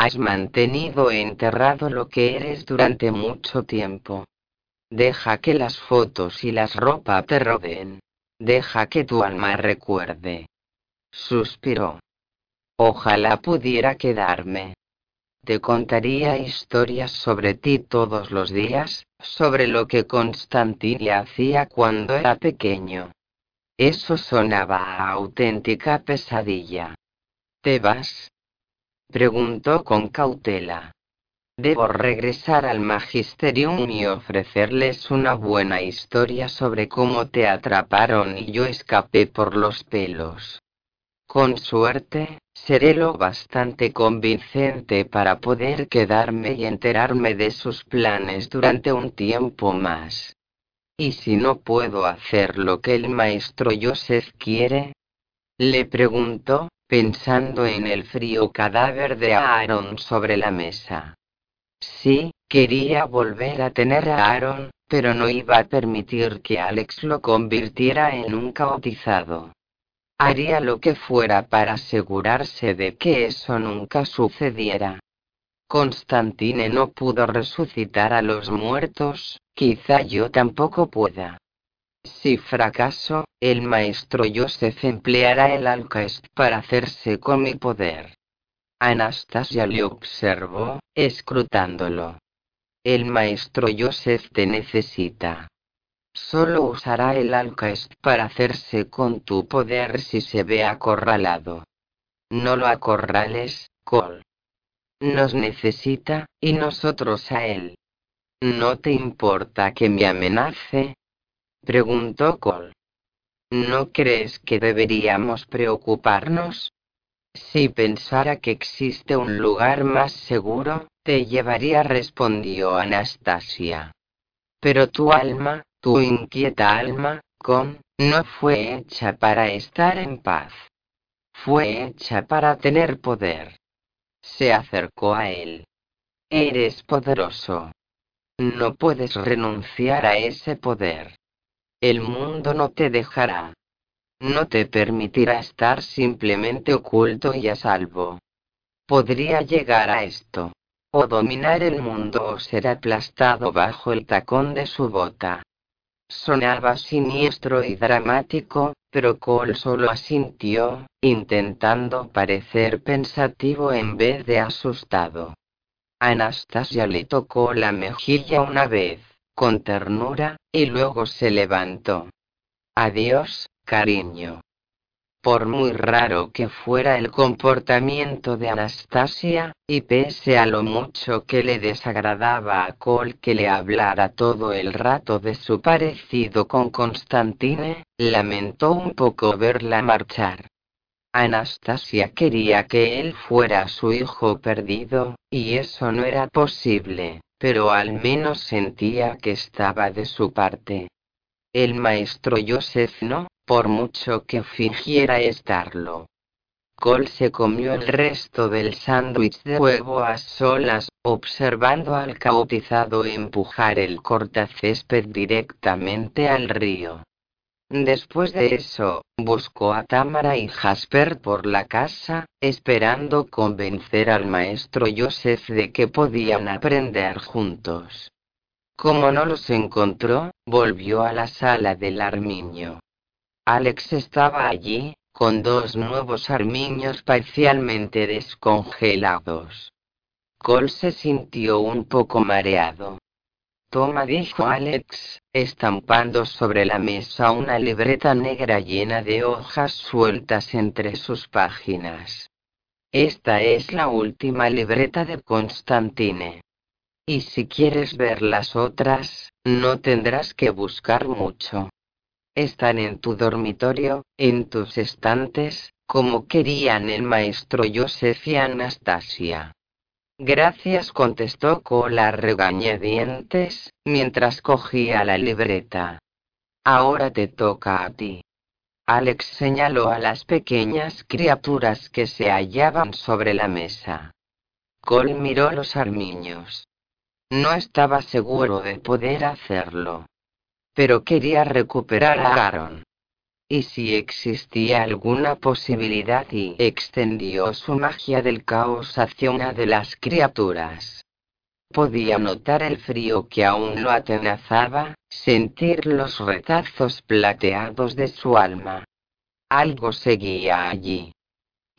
Has mantenido enterrado lo que eres durante mucho tiempo. Deja que las fotos y las ropas te rodeen. Deja que tu alma recuerde. Suspiró. Ojalá pudiera quedarme. Te contaría historias sobre ti todos los días, sobre lo que Constantine hacía cuando era pequeño. Eso sonaba a auténtica pesadilla. ¿Te vas? Preguntó con cautela. Debo regresar al magisterium y ofrecerles una buena historia sobre cómo te atraparon y yo escapé por los pelos. Con suerte, seré lo bastante convincente para poder quedarme y enterarme de sus planes durante un tiempo más. ¿Y si no puedo hacer lo que el maestro Joseph quiere? Le preguntó, pensando en el frío cadáver de Aaron sobre la mesa. Sí, quería volver a tener a Aaron, pero no iba a permitir que Alex lo convirtiera en un cautizado. Haría lo que fuera para asegurarse de que eso nunca sucediera. Constantine no pudo resucitar a los muertos, quizá yo tampoco pueda. Si fracaso, el maestro Joseph empleará el Alcaest para hacerse con mi poder. Anastasia le observó, escrutándolo. El maestro Joseph te necesita. Solo usará el Alcaest para hacerse con tu poder si se ve acorralado. No lo acorrales, Cole. Nos necesita, y nosotros a él. ¿No te importa que me amenace? Preguntó Cole. ¿No crees que deberíamos preocuparnos? Si pensara que existe un lugar más seguro, te llevaría, respondió Anastasia. Pero tu alma, tu inquieta alma, con, no fue hecha para estar en paz. Fue hecha para tener poder. Se acercó a él. Eres poderoso. No puedes renunciar a ese poder. El mundo no te dejará. No te permitirá estar simplemente oculto y a salvo. Podría llegar a esto. O dominar el mundo o ser aplastado bajo el tacón de su bota. Sonaba siniestro y dramático, pero Cole solo asintió, intentando parecer pensativo en vez de asustado. Anastasia le tocó la mejilla una vez con ternura, y luego se levantó. Adiós, cariño. Por muy raro que fuera el comportamiento de Anastasia, y pese a lo mucho que le desagradaba a Cole que le hablara todo el rato de su parecido con Constantine, lamentó un poco verla marchar. Anastasia quería que él fuera su hijo perdido, y eso no era posible pero al menos sentía que estaba de su parte. El maestro Joseph no, por mucho que fingiera estarlo. Cole se comió el resto del sándwich de huevo a solas, observando al cautizado empujar el cortacésped directamente al río. Después de eso, buscó a Tamara y Jasper por la casa, esperando convencer al maestro Joseph de que podían aprender juntos. Como no los encontró, volvió a la sala del armiño. Alex estaba allí, con dos nuevos armiños parcialmente descongelados. Cole se sintió un poco mareado. Toma, dijo Alex, estampando sobre la mesa una libreta negra llena de hojas sueltas entre sus páginas. Esta es la última libreta de Constantine. Y si quieres ver las otras, no tendrás que buscar mucho. Están en tu dormitorio, en tus estantes, como querían el maestro Joseph y Anastasia. Gracias, contestó Cola regañadientes, mientras cogía la libreta. Ahora te toca a ti. Alex señaló a las pequeñas criaturas que se hallaban sobre la mesa. Cole miró los armiños. No estaba seguro de poder hacerlo. Pero quería recuperar a Aaron. Y si existía alguna posibilidad y extendió su magia del caos hacia una de las criaturas. Podía notar el frío que aún lo atenazaba, sentir los retazos plateados de su alma. Algo seguía allí.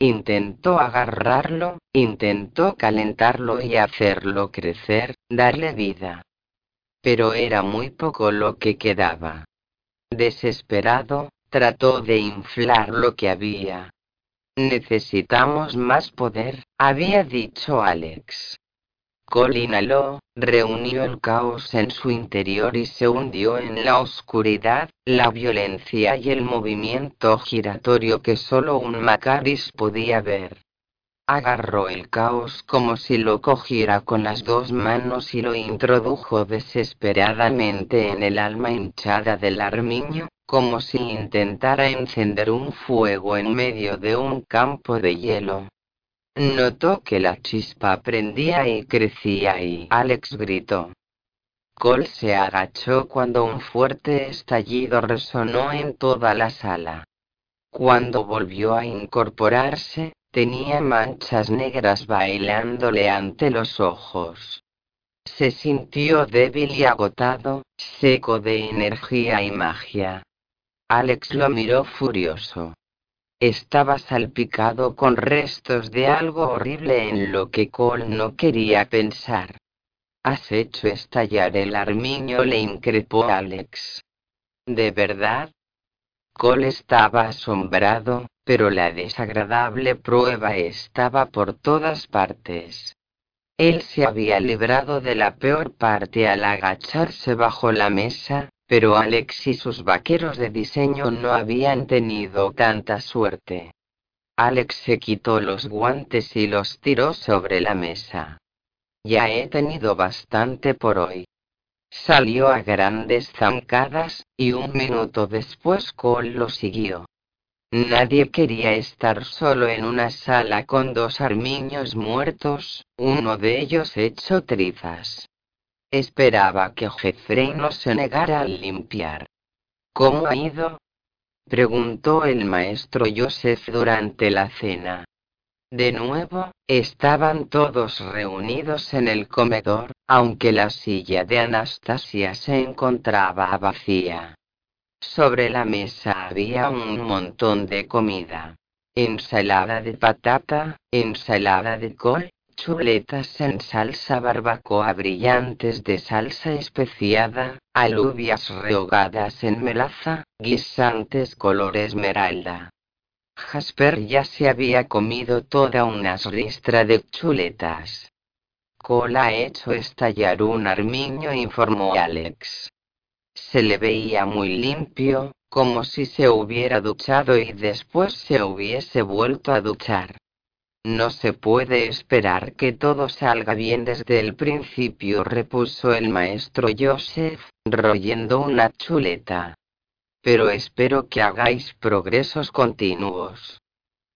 Intentó agarrarlo, intentó calentarlo y hacerlo crecer, darle vida. Pero era muy poco lo que quedaba. Desesperado, trató de inflar lo que había. Necesitamos más poder, había dicho Alex. Cole inhaló, reunió el caos en su interior y se hundió en la oscuridad, la violencia y el movimiento giratorio que solo un Macaris podía ver. Agarró el caos como si lo cogiera con las dos manos y lo introdujo desesperadamente en el alma hinchada del armiño, como si intentara encender un fuego en medio de un campo de hielo. Notó que la chispa prendía y crecía y Alex gritó. Cole se agachó cuando un fuerte estallido resonó en toda la sala. Cuando volvió a incorporarse, tenía manchas negras bailándole ante los ojos. Se sintió débil y agotado, seco de energía y magia. Alex lo miró furioso. Estaba salpicado con restos de algo horrible en lo que Cole no quería pensar. Has hecho estallar el armiño, le increpó Alex. ¿De verdad? Cole estaba asombrado, pero la desagradable prueba estaba por todas partes. Él se había librado de la peor parte al agacharse bajo la mesa, pero Alex y sus vaqueros de diseño no habían tenido tanta suerte. Alex se quitó los guantes y los tiró sobre la mesa. Ya he tenido bastante por hoy. Salió a grandes zancadas, y un minuto después Cole lo siguió. Nadie quería estar solo en una sala con dos armiños muertos, uno de ellos hecho trizas. Esperaba que Jeffrey no se negara a limpiar. ¿Cómo ha ido? preguntó el maestro Joseph durante la cena. De nuevo, estaban todos reunidos en el comedor, aunque la silla de Anastasia se encontraba vacía. Sobre la mesa había un montón de comida. Ensalada de patata, ensalada de col, chuletas en salsa barbacoa brillantes de salsa especiada, alubias rehogadas en melaza, guisantes color esmeralda. Jasper ya se había comido toda una ristra de chuletas. Cola ha hecho estallar un armiño, informó Alex. Se le veía muy limpio, como si se hubiera duchado y después se hubiese vuelto a duchar. No se puede esperar que todo salga bien desde el principio, repuso el maestro Joseph, royendo una chuleta. Pero espero que hagáis progresos continuos.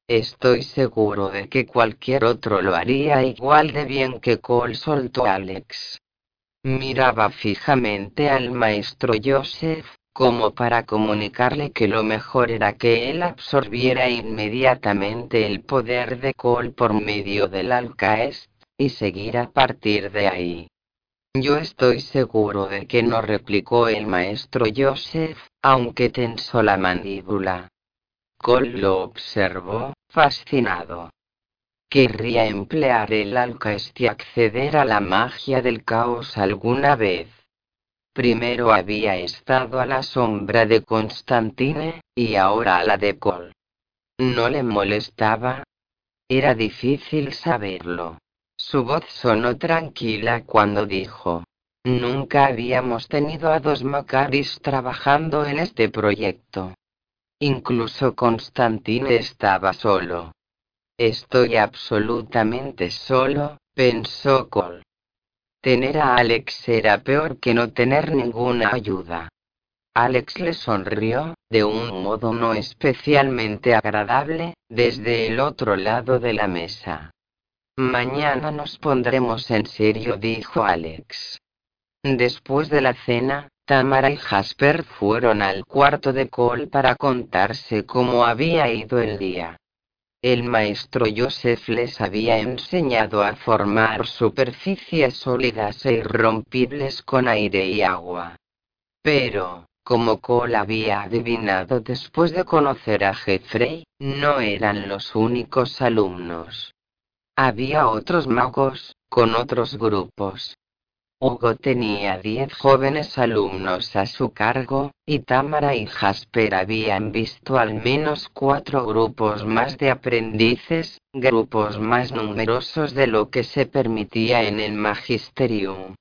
Estoy seguro de que cualquier otro lo haría igual de bien que Cole soltó Alex. Miraba fijamente al maestro Joseph, como para comunicarle que lo mejor era que él absorbiera inmediatamente el poder de Cole por medio del Alcaest, y seguir a partir de ahí. Yo estoy seguro de que no replicó el maestro Joseph, aunque tensó la mandíbula. Cole lo observó, fascinado. Querría emplear el Alcaest y acceder a la magia del caos alguna vez. Primero había estado a la sombra de Constantine, y ahora a la de Cole. ¿No le molestaba? Era difícil saberlo. Su voz sonó tranquila cuando dijo. Nunca habíamos tenido a dos Macaris trabajando en este proyecto. Incluso Constantine estaba solo. Estoy absolutamente solo, pensó Cole. Tener a Alex era peor que no tener ninguna ayuda. Alex le sonrió, de un modo no especialmente agradable, desde el otro lado de la mesa. Mañana nos pondremos en serio, dijo Alex. Después de la cena, Tamara y Jasper fueron al cuarto de Cole para contarse cómo había ido el día. El maestro Joseph les había enseñado a formar superficies sólidas e irrompibles con aire y agua. Pero, como Cole había adivinado después de conocer a Jeffrey, no eran los únicos alumnos. Había otros magos, con otros grupos. Hugo tenía diez jóvenes alumnos a su cargo, y Tamara y Jasper habían visto al menos cuatro grupos más de aprendices, grupos más numerosos de lo que se permitía en el magisterium.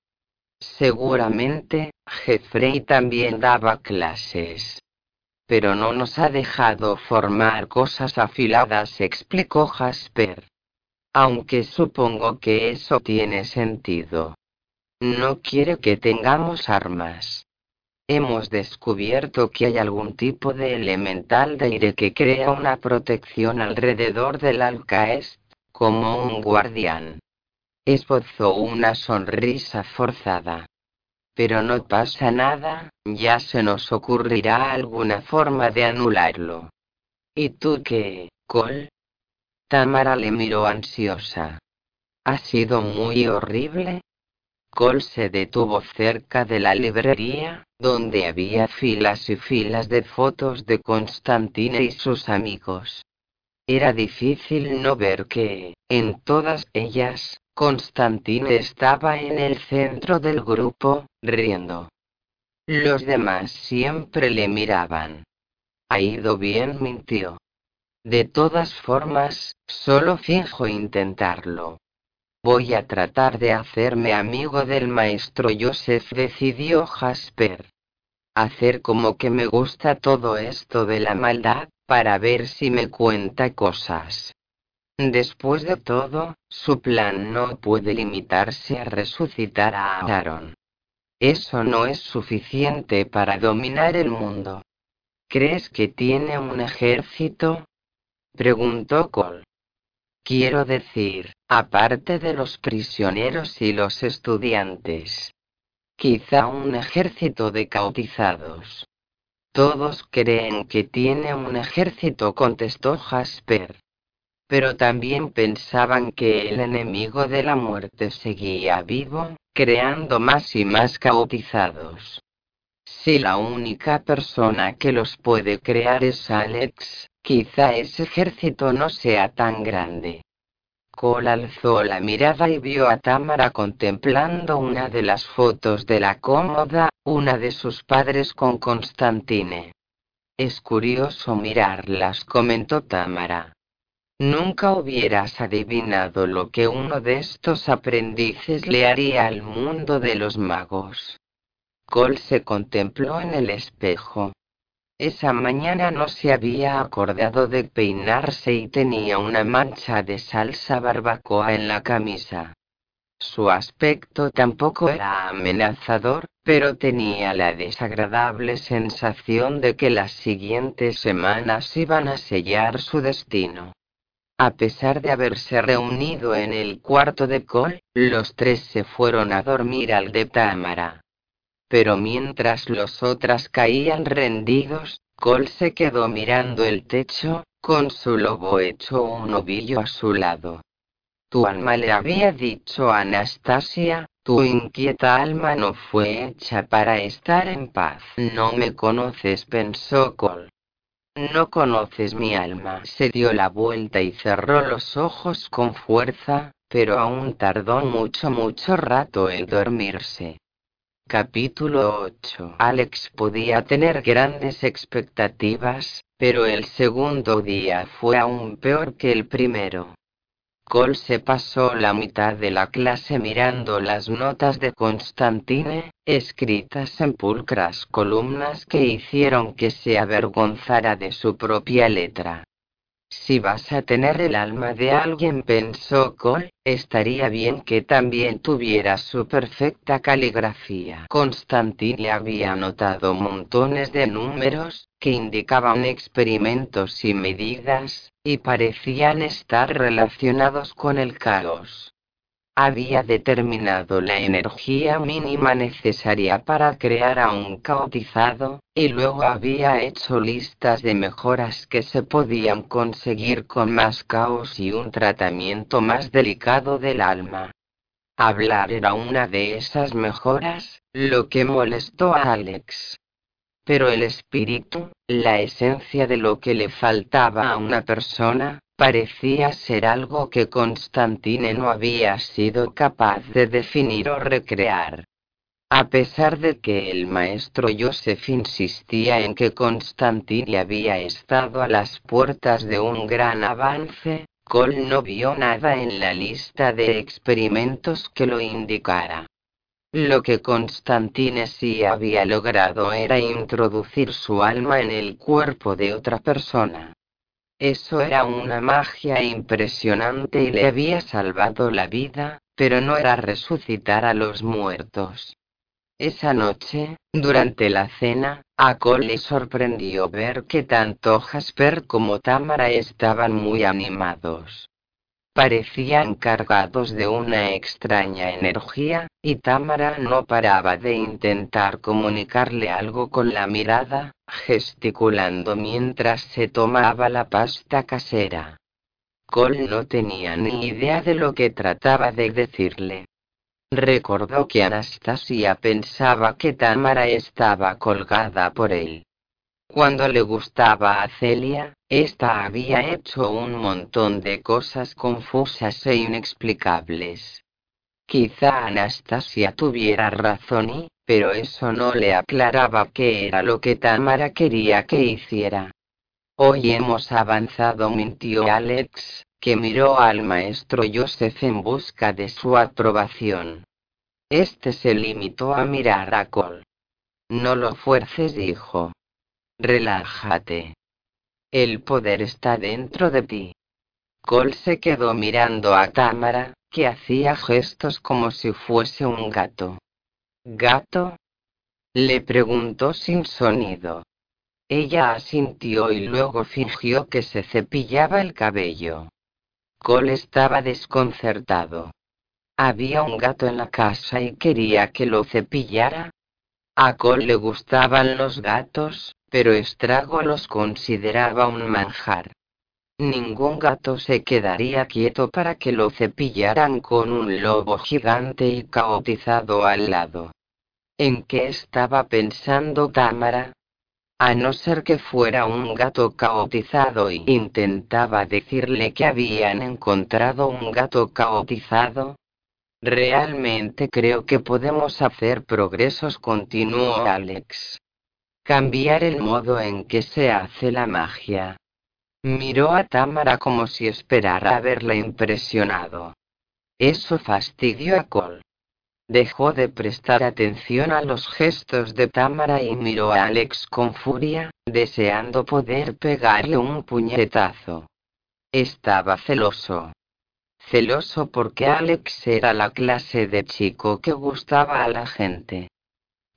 Seguramente, Jeffrey también daba clases. Pero no nos ha dejado formar cosas afiladas, explicó Jasper. Aunque supongo que eso tiene sentido. No quiere que tengamos armas. Hemos descubierto que hay algún tipo de elemental de aire que crea una protección alrededor del Alcaest, como un guardián. Esbozó una sonrisa forzada. Pero no pasa nada, ya se nos ocurrirá alguna forma de anularlo. ¿Y tú qué, Cole? Tamara le miró ansiosa. ¿Ha sido muy horrible? Cole se detuvo cerca de la librería, donde había filas y filas de fotos de Constantine y sus amigos. Era difícil no ver que, en todas ellas, Constantine estaba en el centro del grupo, riendo. Los demás siempre le miraban. Ha ido bien, mintió. De todas formas, solo finjo intentarlo. Voy a tratar de hacerme amigo del maestro Joseph, decidió Jasper. Hacer como que me gusta todo esto de la maldad, para ver si me cuenta cosas. Después de todo, su plan no puede limitarse a resucitar a Aaron. Eso no es suficiente para dominar el mundo. ¿Crees que tiene un ejército? Preguntó Cole. Quiero decir, aparte de los prisioneros y los estudiantes. Quizá un ejército de cautizados. Todos creen que tiene un ejército, contestó Jasper. Pero también pensaban que el enemigo de la muerte seguía vivo, creando más y más cautizados. Si la única persona que los puede crear es Alex, quizá ese ejército no sea tan grande. Cole alzó la mirada y vio a Tamara contemplando una de las fotos de la cómoda, una de sus padres con Constantine. Es curioso mirarlas, comentó Tamara. Nunca hubieras adivinado lo que uno de estos aprendices le haría al mundo de los magos. Cole se contempló en el espejo. Esa mañana no se había acordado de peinarse y tenía una mancha de salsa barbacoa en la camisa. Su aspecto tampoco era amenazador, pero tenía la desagradable sensación de que las siguientes semanas iban a sellar su destino. A pesar de haberse reunido en el cuarto de Cole, los tres se fueron a dormir al de Tamara pero mientras los otras caían rendidos, Cole se quedó mirando el techo, con su lobo hecho un ovillo a su lado. Tu alma le había dicho a Anastasia, tu inquieta alma no fue hecha para estar en paz. No me conoces, pensó Cole. No conoces mi alma. Se dio la vuelta y cerró los ojos con fuerza, pero aún tardó mucho, mucho rato en dormirse. Capítulo 8 Alex podía tener grandes expectativas, pero el segundo día fue aún peor que el primero. Cole se pasó la mitad de la clase mirando las notas de Constantine, escritas en pulcras columnas que hicieron que se avergonzara de su propia letra. Si vas a tener el alma de alguien, pensó Cole, estaría bien que también tuviera su perfecta caligrafía. Constantin le había notado montones de números, que indicaban experimentos y medidas, y parecían estar relacionados con el caos. Había determinado la energía mínima necesaria para crear a un caotizado, y luego había hecho listas de mejoras que se podían conseguir con más caos y un tratamiento más delicado del alma. Hablar era una de esas mejoras, lo que molestó a Alex. Pero el espíritu, la esencia de lo que le faltaba a una persona, parecía ser algo que Constantine no había sido capaz de definir o recrear. A pesar de que el maestro Joseph insistía en que Constantine había estado a las puertas de un gran avance, Cole no vio nada en la lista de experimentos que lo indicara. Lo que Constantine sí había logrado era introducir su alma en el cuerpo de otra persona. Eso era una magia impresionante y le había salvado la vida, pero no era resucitar a los muertos. Esa noche, durante la cena, a Cole le sorprendió ver que tanto Jasper como Tamara estaban muy animados. Parecían cargados de una extraña energía, y Tamara no paraba de intentar comunicarle algo con la mirada, gesticulando mientras se tomaba la pasta casera. Cole no tenía ni idea de lo que trataba de decirle. Recordó que Anastasia pensaba que Tamara estaba colgada por él. Cuando le gustaba a Celia, ésta había hecho un montón de cosas confusas e inexplicables. Quizá Anastasia tuviera razón y, pero eso no le aclaraba qué era lo que Tamara quería que hiciera. Hoy hemos avanzado, mintió Alex, que miró al maestro Joseph en busca de su aprobación. Este se limitó a mirar a Cole. No lo fuerces, dijo. Relájate. El poder está dentro de ti. Cole se quedó mirando a Tamara, que hacía gestos como si fuese un gato. ¿Gato? Le preguntó sin sonido. Ella asintió y luego fingió que se cepillaba el cabello. Cole estaba desconcertado. Había un gato en la casa y quería que lo cepillara. A Cole le gustaban los gatos, pero Estrago los consideraba un manjar. Ningún gato se quedaría quieto para que lo cepillaran con un lobo gigante y caotizado al lado. ¿En qué estaba pensando Tamara? A no ser que fuera un gato caotizado y intentaba decirle que habían encontrado un gato caotizado. Realmente creo que podemos hacer progresos, continuó Alex. Cambiar el modo en que se hace la magia. Miró a Tamara como si esperara haberla impresionado. Eso fastidió a Cole. Dejó de prestar atención a los gestos de Tamara y miró a Alex con furia, deseando poder pegarle un puñetazo. Estaba celoso. Celoso porque Alex era la clase de chico que gustaba a la gente.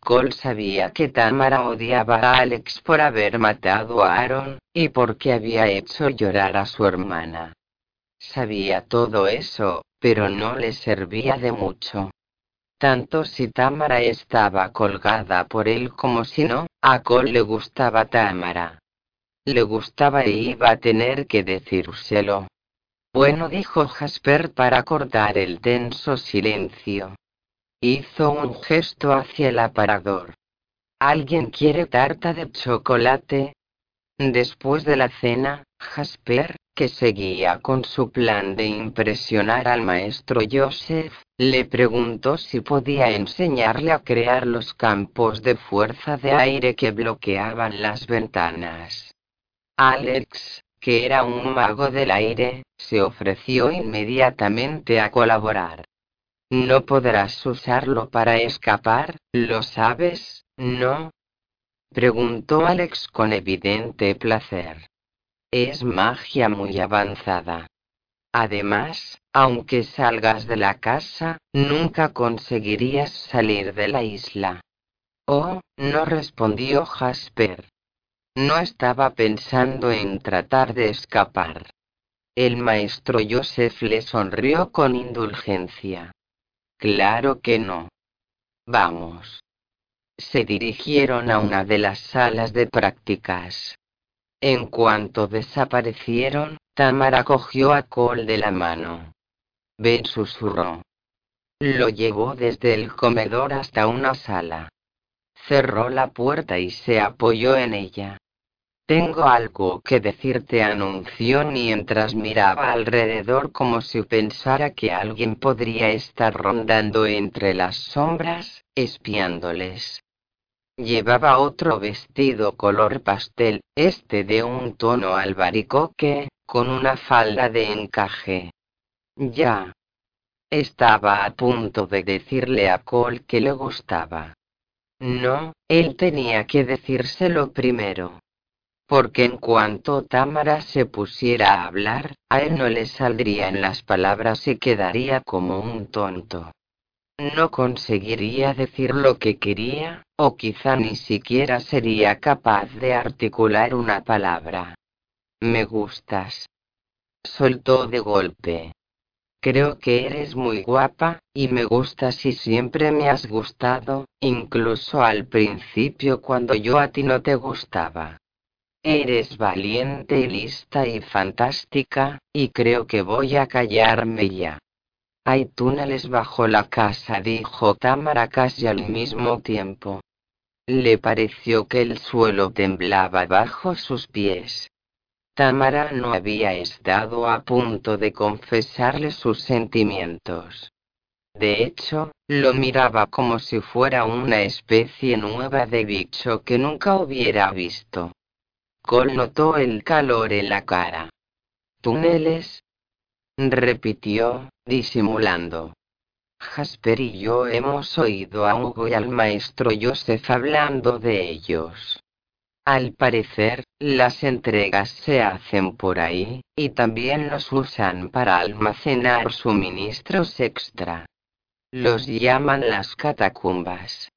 Cole sabía que Tamara odiaba a Alex por haber matado a Aaron, y porque había hecho llorar a su hermana. Sabía todo eso, pero no le servía de mucho. Tanto si Tamara estaba colgada por él como si no, a Cole le gustaba Tamara. Le gustaba e iba a tener que decírselo. Bueno, dijo Jasper para cortar el tenso silencio. Hizo un gesto hacia el aparador. ¿Alguien quiere tarta de chocolate? Después de la cena, Jasper, que seguía con su plan de impresionar al maestro Joseph, le preguntó si podía enseñarle a crear los campos de fuerza de aire que bloqueaban las ventanas. Alex, que era un mago del aire, se ofreció inmediatamente a colaborar. No podrás usarlo para escapar, ¿lo sabes, no? Preguntó Alex con evidente placer. Es magia muy avanzada. Además, aunque salgas de la casa, nunca conseguirías salir de la isla. Oh, no respondió Jasper. No estaba pensando en tratar de escapar. El maestro Joseph le sonrió con indulgencia. Claro que no. Vamos. Se dirigieron a una de las salas de prácticas. En cuanto desaparecieron, Tamara cogió a Cole de la mano. Ven susurró. Lo llevó desde el comedor hasta una sala. Cerró la puerta y se apoyó en ella. Tengo algo que decirte, anunció mientras miraba alrededor como si pensara que alguien podría estar rondando entre las sombras, espiándoles. Llevaba otro vestido color pastel, este de un tono albaricoque, con una falda de encaje. Ya. Estaba a punto de decirle a Cole que le gustaba. No, él tenía que decírselo primero porque en cuanto Tamara se pusiera a hablar, a él no le saldrían las palabras y quedaría como un tonto. No conseguiría decir lo que quería, o quizá ni siquiera sería capaz de articular una palabra. Me gustas. Soltó de golpe. Creo que eres muy guapa, y me gustas y siempre me has gustado, incluso al principio cuando yo a ti no te gustaba. Eres valiente y lista y fantástica, y creo que voy a callarme ya. Hay túneles bajo la casa, dijo Tamara casi al mismo tiempo. Le pareció que el suelo temblaba bajo sus pies. Tamara no había estado a punto de confesarle sus sentimientos. De hecho, lo miraba como si fuera una especie nueva de bicho que nunca hubiera visto. Cole notó el calor en la cara. ¿Túneles? repitió, disimulando. Jasper y yo hemos oído a Hugo y al maestro Joseph hablando de ellos. Al parecer, las entregas se hacen por ahí, y también los usan para almacenar suministros extra. Los llaman las catacumbas.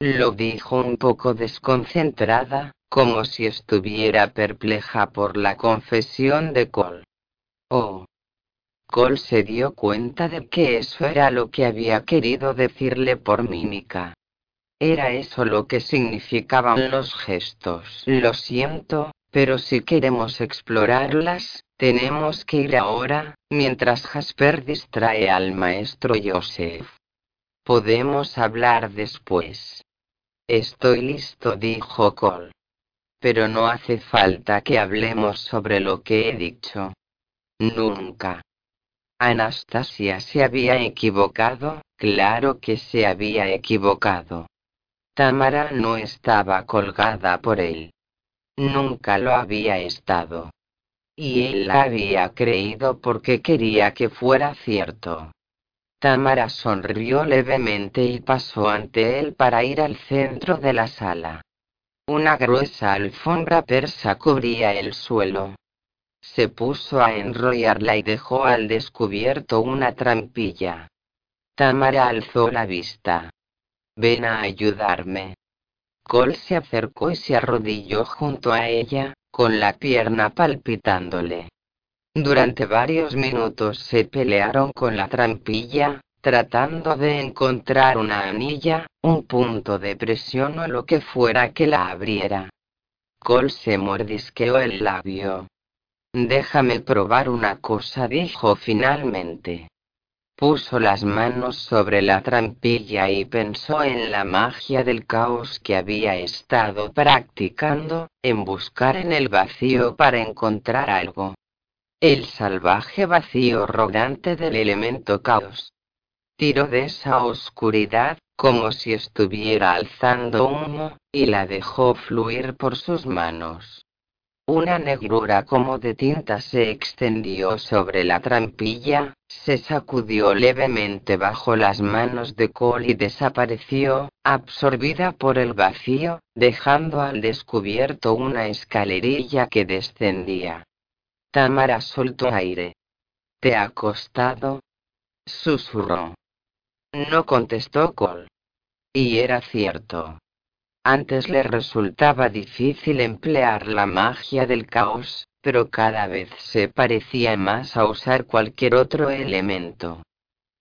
Lo dijo un poco desconcentrada, como si estuviera perpleja por la confesión de Cole. Oh. Cole se dio cuenta de que eso era lo que había querido decirle por mímica. Era eso lo que significaban los gestos. Lo siento, pero si queremos explorarlas, tenemos que ir ahora, mientras Jasper distrae al maestro Joseph. Podemos hablar después. Estoy listo, dijo Cole pero no hace falta que hablemos sobre lo que he dicho. Nunca. Anastasia se había equivocado, claro que se había equivocado. Tamara no estaba colgada por él. Nunca lo había estado. Y él la había creído porque quería que fuera cierto. Tamara sonrió levemente y pasó ante él para ir al centro de la sala. Una gruesa alfombra persa cubría el suelo. Se puso a enrollarla y dejó al descubierto una trampilla. Tamara alzó la vista. Ven a ayudarme. Cole se acercó y se arrodilló junto a ella, con la pierna palpitándole. Durante varios minutos se pelearon con la trampilla, tratando de encontrar una anilla, un punto de presión o lo que fuera que la abriera. Cole se mordisqueó el labio. Déjame probar una cosa, dijo finalmente. Puso las manos sobre la trampilla y pensó en la magia del caos que había estado practicando, en buscar en el vacío para encontrar algo. El salvaje vacío rodante del elemento caos tiró de esa oscuridad, como si estuviera alzando humo, y la dejó fluir por sus manos. Una negrura como de tinta se extendió sobre la trampilla, se sacudió levemente bajo las manos de Cole y desapareció, absorbida por el vacío, dejando al descubierto una escalerilla que descendía. Tamara soltó aire. ¿Te ha costado? susurró. No contestó Cole. Y era cierto. Antes le resultaba difícil emplear la magia del caos, pero cada vez se parecía más a usar cualquier otro elemento.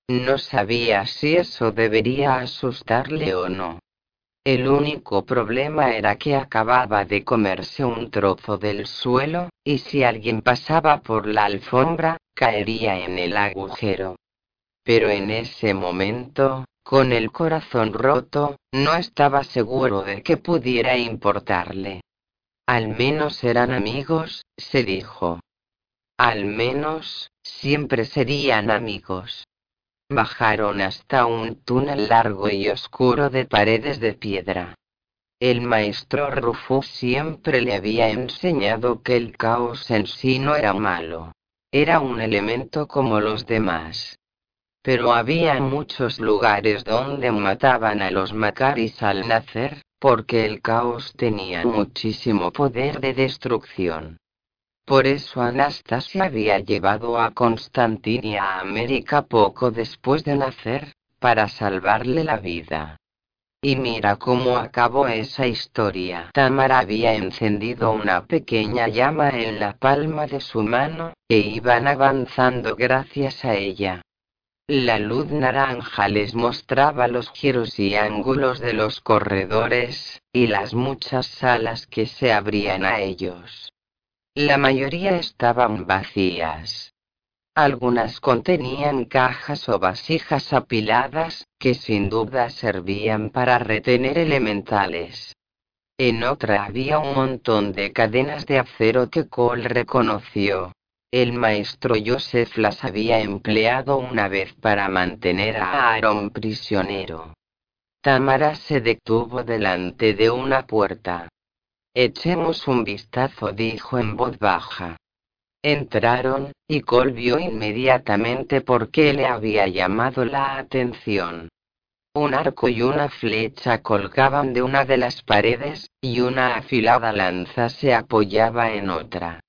No sabía si eso debería asustarle o no. El único problema era que acababa de comerse un trozo del suelo, y si alguien pasaba por la alfombra, caería en el agujero. Pero en ese momento, con el corazón roto, no estaba seguro de que pudiera importarle. Al menos eran amigos, se dijo. Al menos, siempre serían amigos. Bajaron hasta un túnel largo y oscuro de paredes de piedra. El maestro Rufus siempre le había enseñado que el caos en sí no era malo. Era un elemento como los demás. Pero había muchos lugares donde mataban a los Macaris al nacer, porque el caos tenía muchísimo poder de destrucción. Por eso Anastasia había llevado a Constantini a América poco después de nacer, para salvarle la vida. Y mira cómo acabó esa historia. Tamara había encendido una pequeña llama en la palma de su mano, e iban avanzando gracias a ella. La luz naranja les mostraba los giros y ángulos de los corredores, y las muchas salas que se abrían a ellos. La mayoría estaban vacías. Algunas contenían cajas o vasijas apiladas, que sin duda servían para retener elementales. En otra había un montón de cadenas de acero que Cole reconoció. El maestro Joseph las había empleado una vez para mantener a Aaron prisionero. Tamara se detuvo delante de una puerta. Echemos un vistazo, dijo en voz baja. Entraron, y Cole vio inmediatamente por qué le había llamado la atención. Un arco y una flecha colgaban de una de las paredes, y una afilada lanza se apoyaba en otra.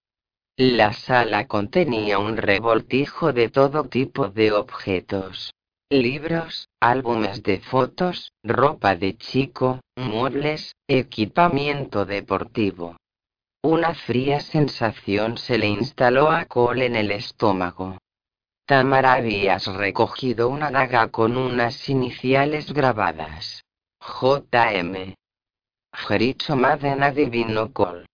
La sala contenía un revoltijo de todo tipo de objetos. Libros, álbumes de fotos, ropa de chico, muebles, equipamiento deportivo. Una fría sensación se le instaló a Cole en el estómago. Tamara habías recogido una daga con unas iniciales grabadas. J.M. Jericho Madden adivinó Cole.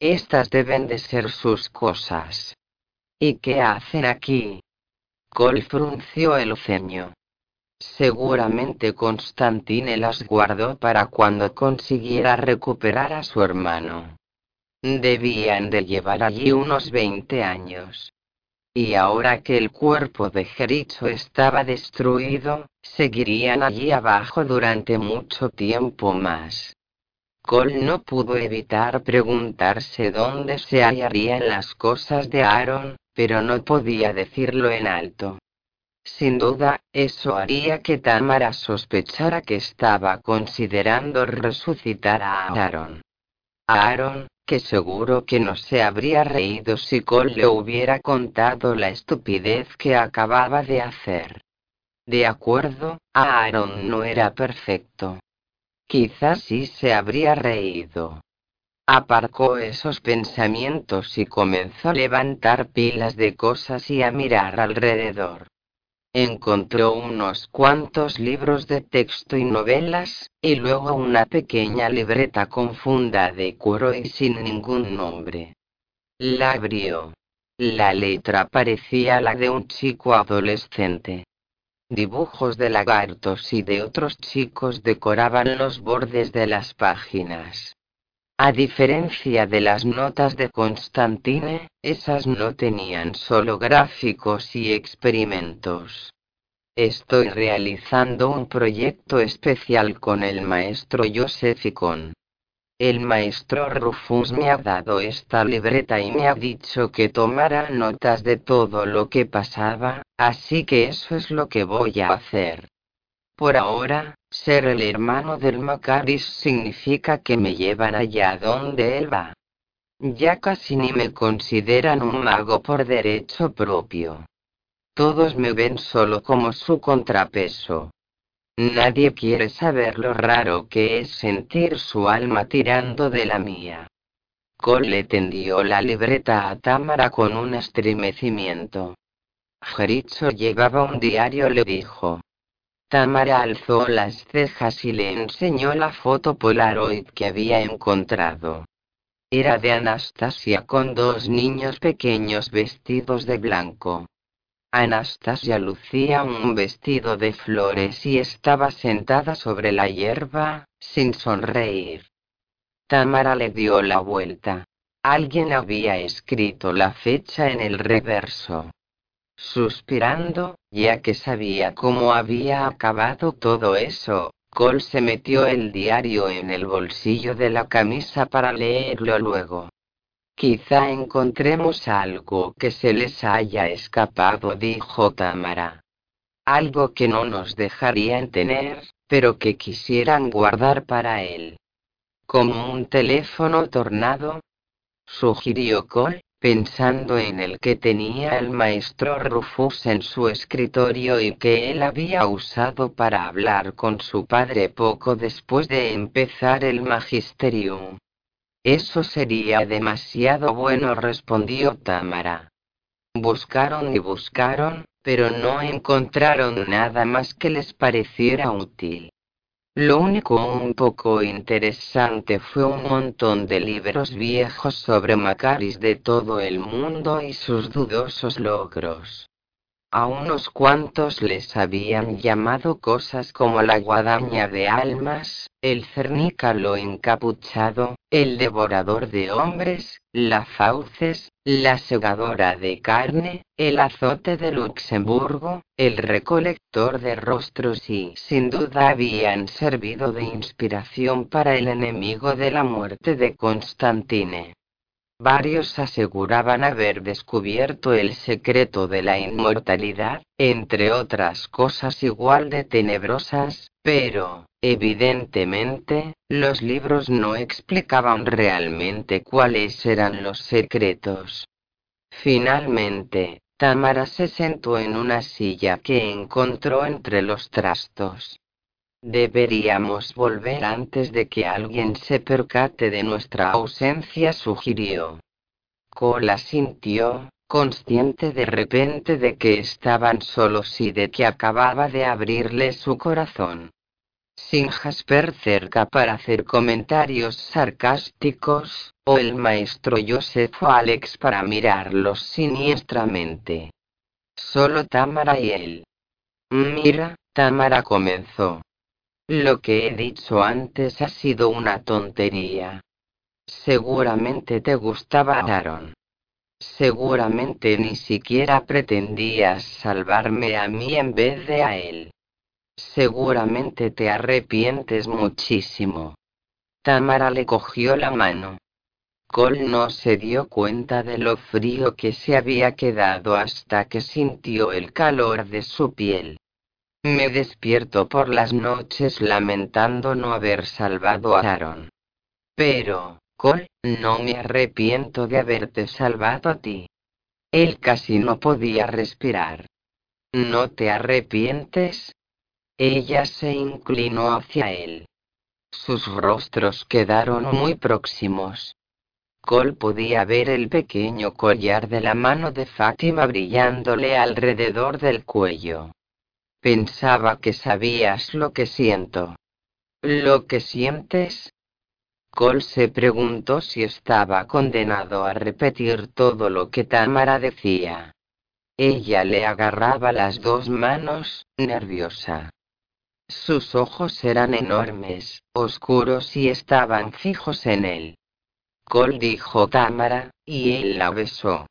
Estas deben de ser sus cosas. ¿Y qué hacen aquí? Cole frunció el ceño. Seguramente Constantine las guardó para cuando consiguiera recuperar a su hermano. Debían de llevar allí unos 20 años. Y ahora que el cuerpo de Jericho estaba destruido, seguirían allí abajo durante mucho tiempo más. Cole no pudo evitar preguntarse dónde se hallarían las cosas de Aaron, pero no podía decirlo en alto. Sin duda, eso haría que Tamara sospechara que estaba considerando resucitar a Aaron. Aaron, que seguro que no se habría reído si Cole le hubiera contado la estupidez que acababa de hacer. De acuerdo, Aaron no era perfecto. Quizás sí se habría reído. Aparcó esos pensamientos y comenzó a levantar pilas de cosas y a mirar alrededor. Encontró unos cuantos libros de texto y novelas, y luego una pequeña libreta con funda de cuero y sin ningún nombre. La abrió. La letra parecía la de un chico adolescente. Dibujos de lagartos y de otros chicos decoraban los bordes de las páginas. A diferencia de las notas de Constantine, esas no tenían solo gráficos y experimentos. Estoy realizando un proyecto especial con el maestro Joseph y con El maestro Rufus me ha dado esta libreta y me ha dicho que tomara notas de todo lo que pasaba, así que eso es lo que voy a hacer. Por ahora, ser el hermano del Macaris significa que me llevan allá donde él va. Ya casi ni me consideran un mago por derecho propio. Todos me ven solo como su contrapeso. Nadie quiere saber lo raro que es sentir su alma tirando de la mía. Cole le tendió la libreta a Tamara con un estremecimiento. Jericho llevaba un diario, le dijo. Tamara alzó las cejas y le enseñó la foto Polaroid que había encontrado. Era de Anastasia con dos niños pequeños vestidos de blanco. Anastasia lucía un vestido de flores y estaba sentada sobre la hierba, sin sonreír. Tamara le dio la vuelta. Alguien había escrito la fecha en el reverso. Suspirando, ya que sabía cómo había acabado todo eso, Cole se metió el diario en el bolsillo de la camisa para leerlo luego. Quizá encontremos algo que se les haya escapado, dijo Tamara. Algo que no nos dejarían tener, pero que quisieran guardar para él. Como un teléfono tornado, sugirió Cole, pensando en el que tenía el maestro Rufus en su escritorio y que él había usado para hablar con su padre poco después de empezar el magisterium. Eso sería demasiado bueno, respondió Tamara. Buscaron y buscaron, pero no encontraron nada más que les pareciera útil. Lo único un poco interesante fue un montón de libros viejos sobre Macaris de todo el mundo y sus dudosos logros. A unos cuantos les habían llamado cosas como la guadaña de almas, el cernícalo encapuchado, el devorador de hombres, la fauces, la segadora de carne, el azote de Luxemburgo, el recolector de rostros y sin duda habían servido de inspiración para el enemigo de la muerte de Constantine. Varios aseguraban haber descubierto el secreto de la inmortalidad, entre otras cosas igual de tenebrosas, pero, evidentemente, los libros no explicaban realmente cuáles eran los secretos. Finalmente, Tamara se sentó en una silla que encontró entre los trastos. Deberíamos volver antes de que alguien se percate de nuestra ausencia, sugirió. Cola sintió, consciente de repente de que estaban solos y de que acababa de abrirle su corazón. Sin Jasper cerca para hacer comentarios sarcásticos, o el maestro Joseph Alex para mirarlos siniestramente. Solo Tamara y él. Mira, Tamara comenzó. Lo que he dicho antes ha sido una tontería. Seguramente te gustaba Aaron. Seguramente ni siquiera pretendías salvarme a mí en vez de a él. Seguramente te arrepientes muchísimo. Tamara le cogió la mano. Cole no se dio cuenta de lo frío que se había quedado hasta que sintió el calor de su piel. Me despierto por las noches lamentando no haber salvado a Aaron. Pero, Cole, no me arrepiento de haberte salvado a ti. Él casi no podía respirar. ¿No te arrepientes? Ella se inclinó hacia él. Sus rostros quedaron muy próximos. Cole podía ver el pequeño collar de la mano de Fátima brillándole alrededor del cuello. Pensaba que sabías lo que siento. ¿Lo que sientes? Cole se preguntó si estaba condenado a repetir todo lo que Tamara decía. Ella le agarraba las dos manos, nerviosa. Sus ojos eran enormes, oscuros y estaban fijos en él. Cole dijo Tamara, y él la besó.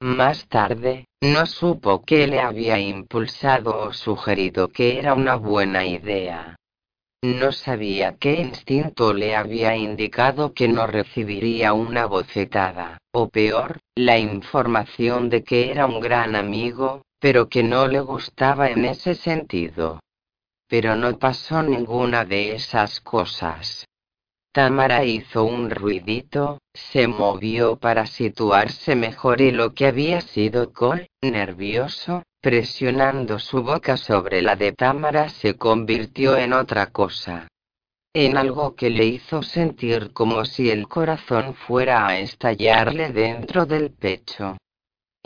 Más tarde, no supo qué le había impulsado o sugerido que era una buena idea. No sabía qué instinto le había indicado que no recibiría una bofetada, o peor, la información de que era un gran amigo, pero que no le gustaba en ese sentido. Pero no pasó ninguna de esas cosas. Tamara hizo un ruidito, se movió para situarse mejor y lo que había sido Cole, nervioso, presionando su boca sobre la de Tamara se convirtió en otra cosa. En algo que le hizo sentir como si el corazón fuera a estallarle dentro del pecho.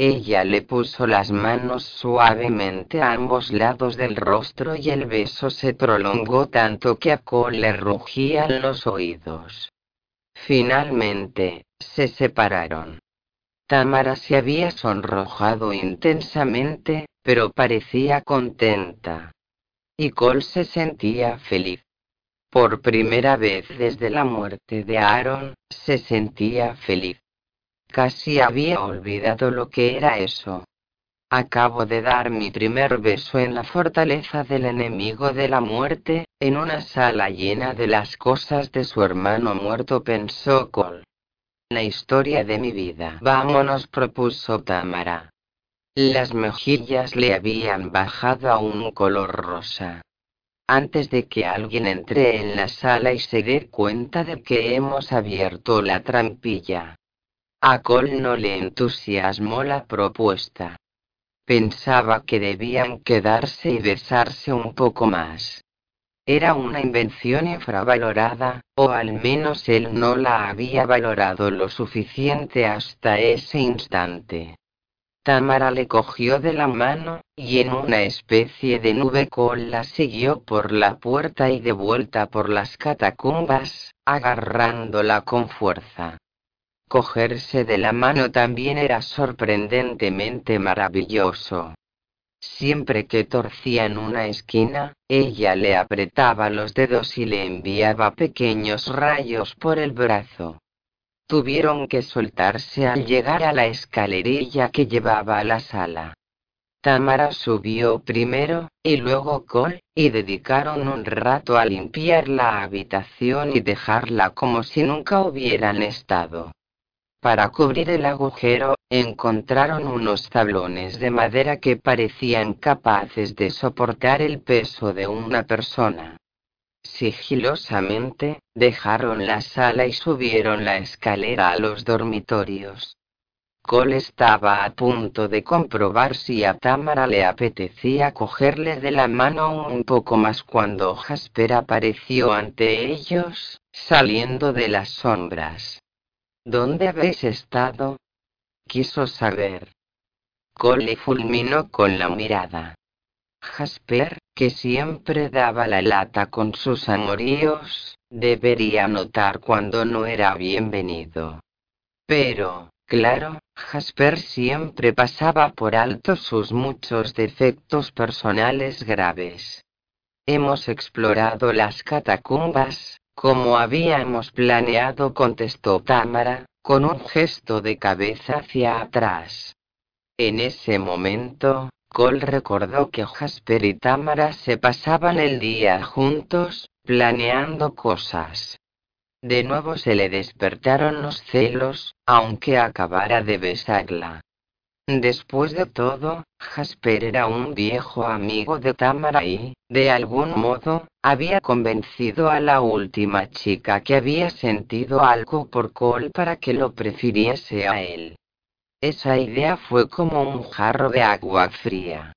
Ella le puso las manos suavemente a ambos lados del rostro y el beso se prolongó tanto que a Cole le rugían los oídos. Finalmente, se separaron. Tamara se había sonrojado intensamente, pero parecía contenta. Y Cole se sentía feliz. Por primera vez desde la muerte de Aaron, se sentía feliz. Casi había olvidado lo que era eso. Acabo de dar mi primer beso en la fortaleza del enemigo de la muerte, en una sala llena de las cosas de su hermano muerto, pensó Cole. La historia de mi vida. Vámonos, propuso Tamara. Las mejillas le habían bajado a un color rosa. Antes de que alguien entre en la sala y se dé cuenta de que hemos abierto la trampilla. A Cole no le entusiasmó la propuesta. Pensaba que debían quedarse y besarse un poco más. Era una invención infravalorada, o al menos él no la había valorado lo suficiente hasta ese instante. Tamara le cogió de la mano, y en una especie de nube Cole la siguió por la puerta y de vuelta por las catacumbas, agarrándola con fuerza. Cogerse de la mano también era sorprendentemente maravilloso. Siempre que torcían una esquina, ella le apretaba los dedos y le enviaba pequeños rayos por el brazo. Tuvieron que soltarse al llegar a la escalerilla que llevaba a la sala. Tamara subió primero, y luego Cole, y dedicaron un rato a limpiar la habitación y dejarla como si nunca hubieran estado. Para cubrir el agujero, encontraron unos tablones de madera que parecían capaces de soportar el peso de una persona. Sigilosamente, dejaron la sala y subieron la escalera a los dormitorios. Cole estaba a punto de comprobar si a Tamara le apetecía cogerle de la mano un poco más cuando Jasper apareció ante ellos, saliendo de las sombras. ¿Dónde habéis estado? Quiso saber. Cole fulminó con la mirada. Jasper, que siempre daba la lata con sus amoríos, debería notar cuando no era bienvenido. Pero, claro, Jasper siempre pasaba por alto sus muchos defectos personales graves. Hemos explorado las catacumbas, como habíamos planeado, contestó Tamara, con un gesto de cabeza hacia atrás. En ese momento, Cole recordó que Jasper y Tamara se pasaban el día juntos, planeando cosas. De nuevo se le despertaron los celos, aunque acabara de besarla. Después de todo, Jasper era un viejo amigo de Tamara y, de algún modo, había convencido a la última chica que había sentido algo por Cole para que lo prefiriese a él. Esa idea fue como un jarro de agua fría.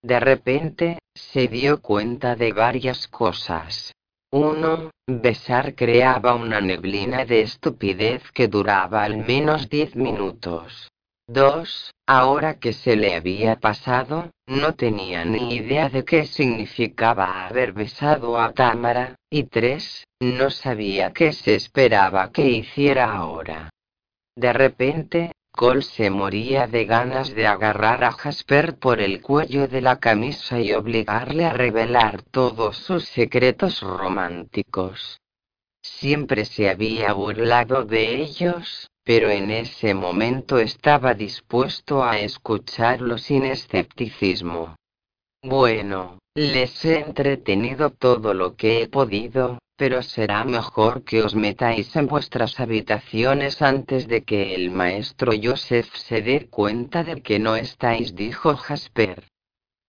De repente, se dio cuenta de varias cosas. Uno, besar creaba una neblina de estupidez que duraba al menos diez minutos. 2. Ahora que se le había pasado, no tenía ni idea de qué significaba haber besado a Tamara, y 3. No sabía qué se esperaba que hiciera ahora. De repente, Cole se moría de ganas de agarrar a Jasper por el cuello de la camisa y obligarle a revelar todos sus secretos románticos. Siempre se había burlado de ellos, pero en ese momento estaba dispuesto a escucharlo sin escepticismo. Bueno, Les he entretenido todo lo que he podido, pero será mejor que os metáis en vuestras habitaciones antes de que el maestro Joseph se dé cuenta de que no estáis, dijo Jasper.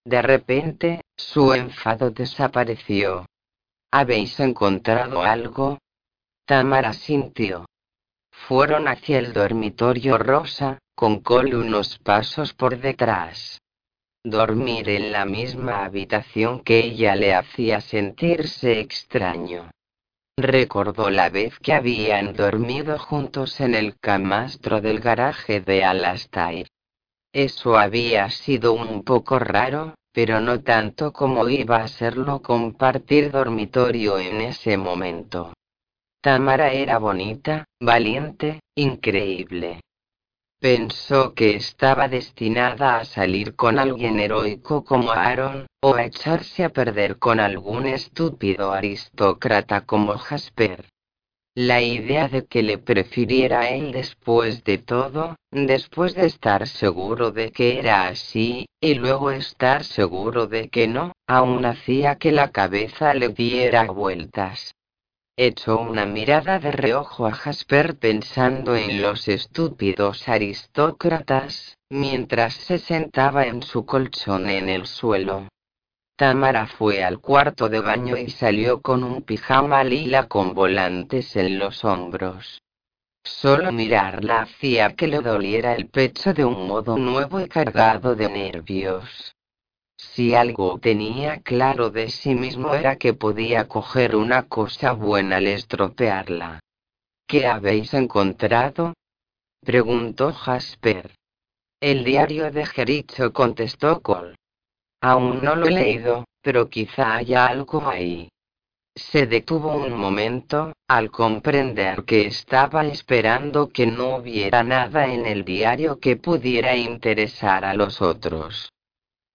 De repente, su enfado desapareció. ¿Habéis encontrado algo? Tamara sintió. Fueron hacia el dormitorio rosa, con Cole unos pasos por detrás. Dormir en la misma habitación que ella le hacía sentirse extraño. Recordó la vez que habían dormido juntos en el camastro del garaje de Alastair. Eso había sido un poco raro, pero no tanto como iba a serlo compartir dormitorio en ese momento. Tamara era bonita, valiente, increíble. Pensó que estaba destinada a salir con alguien heroico como Aaron, o a echarse a perder con algún estúpido aristócrata como Jasper. La idea de que le prefiriera él después de todo, después de estar seguro de que era así, y luego estar seguro de que no, aún hacía que la cabeza le diera vueltas. Echó una mirada de reojo a Jasper pensando en los estúpidos aristócratas, mientras se sentaba en su colchón en el suelo. Tamara fue al cuarto de baño y salió con un pijama lila con volantes en los hombros. Solo mirarla hacía que le doliera el pecho de un modo nuevo y cargado de nervios. Si algo tenía claro de sí mismo era que podía coger una cosa buena al estropearla. ¿Qué habéis encontrado? preguntó Jasper. El diario de Jericho contestó Cole. Aún no lo he leído, pero quizá haya algo ahí. Se detuvo un momento, al comprender que estaba esperando que no hubiera nada en el diario que pudiera interesar a los otros.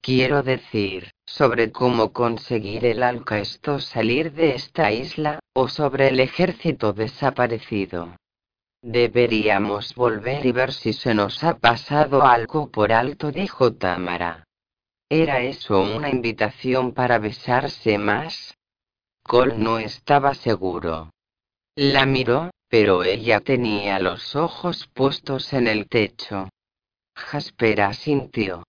Quiero decir, sobre cómo conseguir el alcaesto salir de esta isla, o sobre el ejército desaparecido. Deberíamos volver y ver si se nos ha pasado algo por alto, dijo Tamara. ¿Era eso una invitación para besarse más? Cole no estaba seguro. La miró, pero ella tenía los ojos puestos en el techo. Jasper asintió.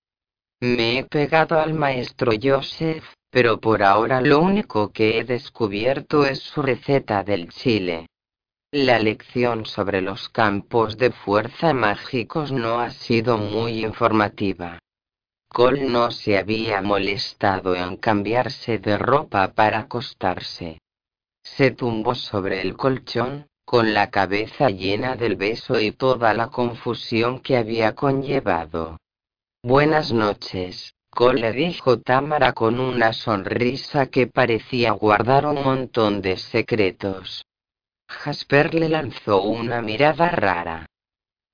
Me he pegado al maestro Joseph, pero por ahora lo único que he descubierto es su receta del chile. La lección sobre los campos de fuerza mágicos no ha sido muy informativa. Cole no se había molestado en cambiarse de ropa para acostarse. Se tumbó sobre el colchón, con la cabeza llena del beso y toda la confusión que había conllevado. Buenas noches, Cole dijo Tamara con una sonrisa que parecía guardar un montón de secretos. Jasper le lanzó una mirada rara.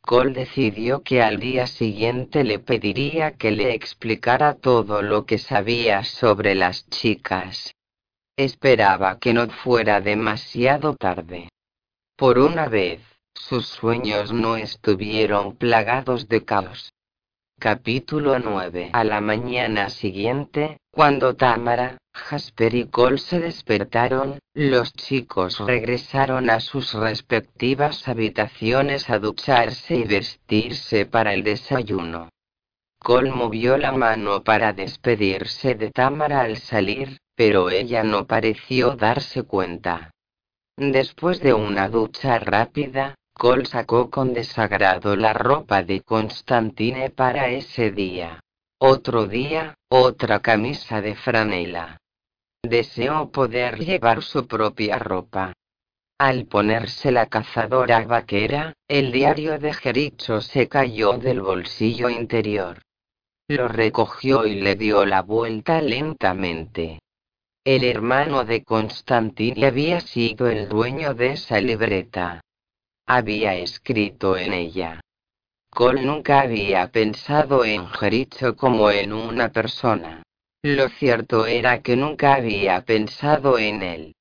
Cole decidió que al día siguiente le pediría que le explicara todo lo que sabía sobre las chicas. Esperaba que no fuera demasiado tarde. Por una vez, sus sueños no estuvieron plagados de caos. Capítulo 9 A la mañana siguiente, cuando Tamara, Jasper y Cole se despertaron, los chicos regresaron a sus respectivas habitaciones a ducharse y vestirse para el desayuno. Cole movió la mano para despedirse de Tamara al salir, pero ella no pareció darse cuenta. Después de una ducha rápida, Cole sacó con desagrado la ropa de Constantine para ese día. Otro día, otra camisa de franela. Deseó poder llevar su propia ropa. Al ponerse la cazadora vaquera, el diario de Jericho se cayó del bolsillo interior. Lo recogió y le dio la vuelta lentamente. El hermano de Constantine había sido el dueño de esa libreta había escrito en ella. Cole nunca había pensado en Jericho como en una persona. Lo cierto era que nunca había pensado en él.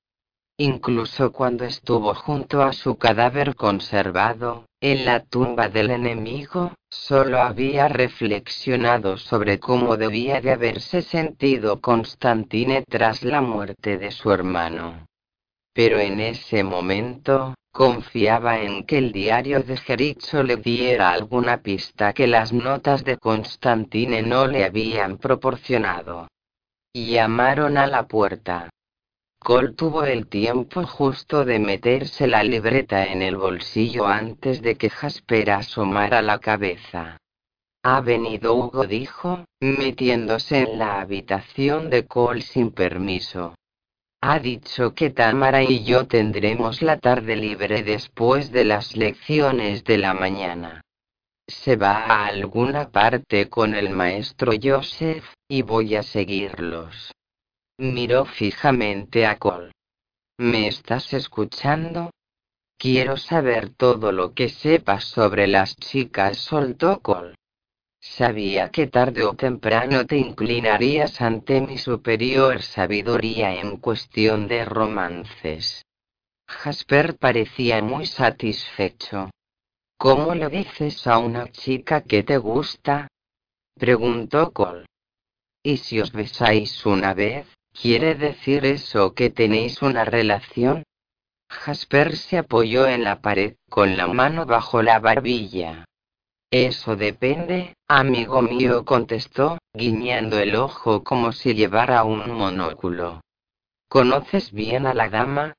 Incluso cuando estuvo junto a su cadáver conservado, en la tumba del enemigo, solo había reflexionado sobre cómo debía de haberse sentido Constantine tras la muerte de su hermano. Pero en ese momento, confiaba en que el diario de Jericho le diera alguna pista que las notas de Constantine no le habían proporcionado. Llamaron a la puerta. Cole tuvo el tiempo justo de meterse la libreta en el bolsillo antes de que Jasper asomara la cabeza. Ha venido Hugo, dijo, metiéndose en la habitación de Cole sin permiso. Ha dicho que Tamara y yo tendremos la tarde libre después de las lecciones de la mañana. Se va a alguna parte con el maestro Joseph, y voy a seguirlos. Miró fijamente a Cole. ¿Me estás escuchando? Quiero saber todo lo que sepas sobre las chicas, soltó Cole. Sabía que tarde o temprano te inclinarías ante mi superior sabiduría en cuestión de romances. Jasper parecía muy satisfecho. ¿Cómo le dices a una chica que te gusta? preguntó Cole. ¿Y si os besáis una vez? ¿Quiere decir eso que tenéis una relación? Jasper se apoyó en la pared, con la mano bajo la barbilla. Eso depende, amigo mío, contestó, guiñando el ojo como si llevara un monóculo. ¿Conoces bien a la dama?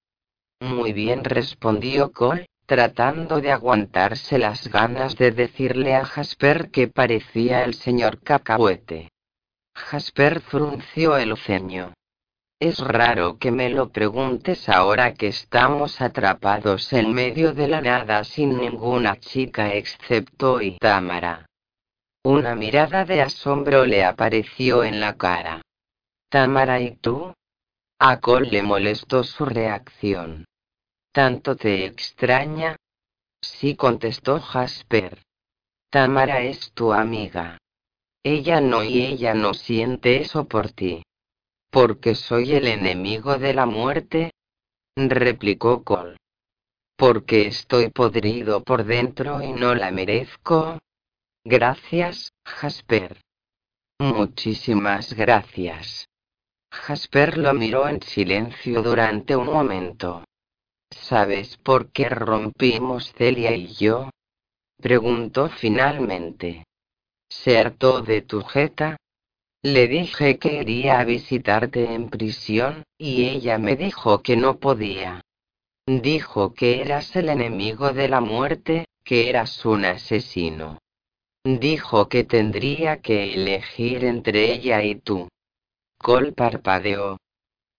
Muy bien, respondió Cole, tratando de aguantarse las ganas de decirle a Jasper que parecía el señor cacahuete. Jasper frunció el ceño. Es raro que me lo preguntes ahora que estamos atrapados en medio de la nada sin ninguna chica excepto Itamara. Una mirada de asombro le apareció en la cara. ¿Tamara y tú? A Cole le molestó su reacción. ¿Tanto te extraña? Sí contestó Jasper. Tamara es tu amiga. Ella no y ella no siente eso por ti. ¿Porque soy el enemigo de la muerte? replicó Cole. Porque estoy podrido por dentro y no la merezco. Gracias, Jasper. Muchísimas gracias. Jasper lo miró en silencio durante un momento. ¿Sabes por qué rompimos Celia y yo? preguntó finalmente. ¿Se hartó de tu jeta? Le dije que iría a visitarte en prisión, y ella me dijo que no podía. Dijo que eras el enemigo de la muerte, que eras un asesino. Dijo que tendría que elegir entre ella y tú. Cole parpadeó.